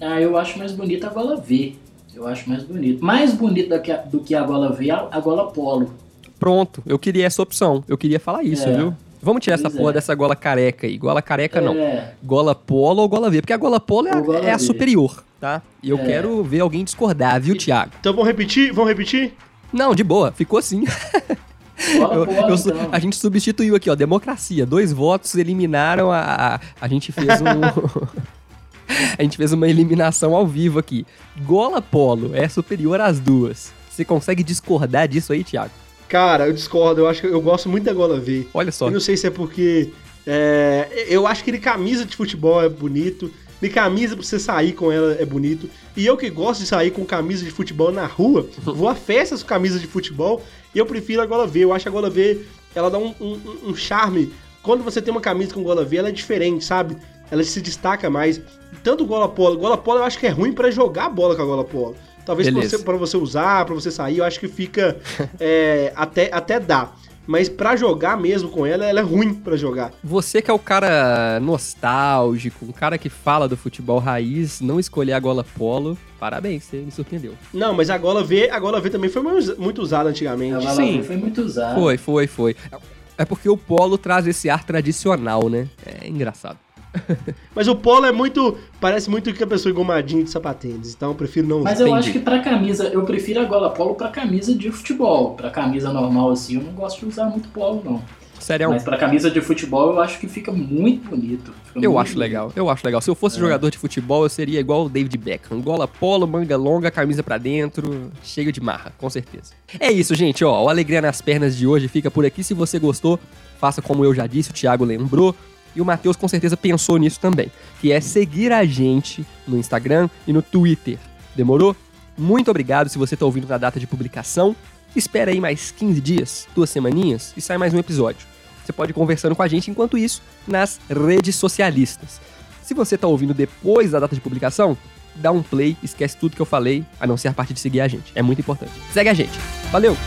Speaker 4: Ah, eu acho mais bonita a gola V. Eu acho mais bonito. Mais bonito do que a, do que a gola V, a, a gola polo.
Speaker 2: Pronto, eu queria essa opção. Eu queria falar isso,
Speaker 4: É.
Speaker 2: viu? Vamos tirar essa
Speaker 4: Pois
Speaker 2: porra
Speaker 4: é.
Speaker 2: dessa gola careca aí. Gola careca não.
Speaker 4: É,
Speaker 2: Gola polo ou gola V. Porque a gola polo é, a-
Speaker 4: gola
Speaker 2: é a
Speaker 4: V.
Speaker 2: superior, tá? E eu
Speaker 4: É.
Speaker 2: quero ver alguém discordar, viu, Thiago?
Speaker 3: Então vamos repetir? Vamos repetir?
Speaker 2: Não, de boa, ficou assim. Eu- eu
Speaker 4: então.
Speaker 2: a gente substituiu aqui, ó, democracia. Dois votos eliminaram a. A, a gente fez um. a gente fez uma eliminação ao vivo aqui. Gola polo é superior às duas. Você consegue discordar disso aí, Thiago?
Speaker 3: Cara, eu discordo. Eu acho que eu gosto muito da gola V.
Speaker 2: Olha só.
Speaker 3: Eu não sei se é porque. é, eu acho que de camisa de futebol é bonito. De camisa pra você sair com ela é bonito. E eu que gosto de sair com camisa de futebol na rua, vou a festas com camisa de futebol e eu prefiro a gola V. Eu acho a gola V, ela dá um, um- um charme. Quando você tem uma camisa com gola V, ela é diferente, sabe? Ela se destaca mais. Tanto gola polo. Gola polo eu acho que é ruim pra jogar bola com a gola polo. Talvez pra
Speaker 2: Beleza.
Speaker 3: você, você usar, pra você sair, eu acho que fica. é, até, até dá. Mas pra jogar mesmo com ela, ela é ruim pra jogar.
Speaker 2: Você que é o cara nostálgico, um cara que fala do futebol raiz, não escolher a gola polo, parabéns, você me surpreendeu.
Speaker 3: Não, mas a gola V, a gola V também foi muito usada
Speaker 4: A
Speaker 3: antigamente.
Speaker 4: gola
Speaker 2: Sim.
Speaker 4: V foi muito usada.
Speaker 2: Foi, foi, foi. É porque o polo traz esse ar tradicional, né? É engraçado.
Speaker 3: Mas o polo é muito. Parece muito que a pessoa engomadinha de sapatênis. Então eu prefiro não
Speaker 4: Mas eu
Speaker 2: Entendi.
Speaker 4: acho que pra camisa, eu prefiro a gola polo pra camisa de futebol. Pra camisa normal assim, eu não gosto de usar muito polo, não.
Speaker 2: Sério,
Speaker 4: Mas pra camisa de futebol eu acho que fica muito bonito. Fica
Speaker 2: eu
Speaker 4: muito
Speaker 2: acho
Speaker 4: bonito.
Speaker 2: legal, eu acho legal. Se eu fosse
Speaker 4: É.
Speaker 2: jogador de futebol, eu seria igual o David Beckham. Gola polo, manga longa, camisa pra dentro, cheio de marra, com certeza. É isso, gente, ó. O Alegria nas Pernas de hoje fica por aqui. Se você gostou, faça como eu já disse, o Thiago lembrou. E o Matheus com certeza pensou nisso também. Que é seguir a gente no Instagram e no Twitter. Demorou? Muito obrigado se você tá ouvindo na data de publicação. Espera aí mais 15 dias, duas semaninhas, e sai mais um episódio. Você pode ir conversando com a gente enquanto isso nas redes socialistas. Se você tá ouvindo depois da data de publicação, dá um play, esquece tudo que eu falei, a não ser a parte de seguir a gente. É muito importante. Segue a gente. Valeu!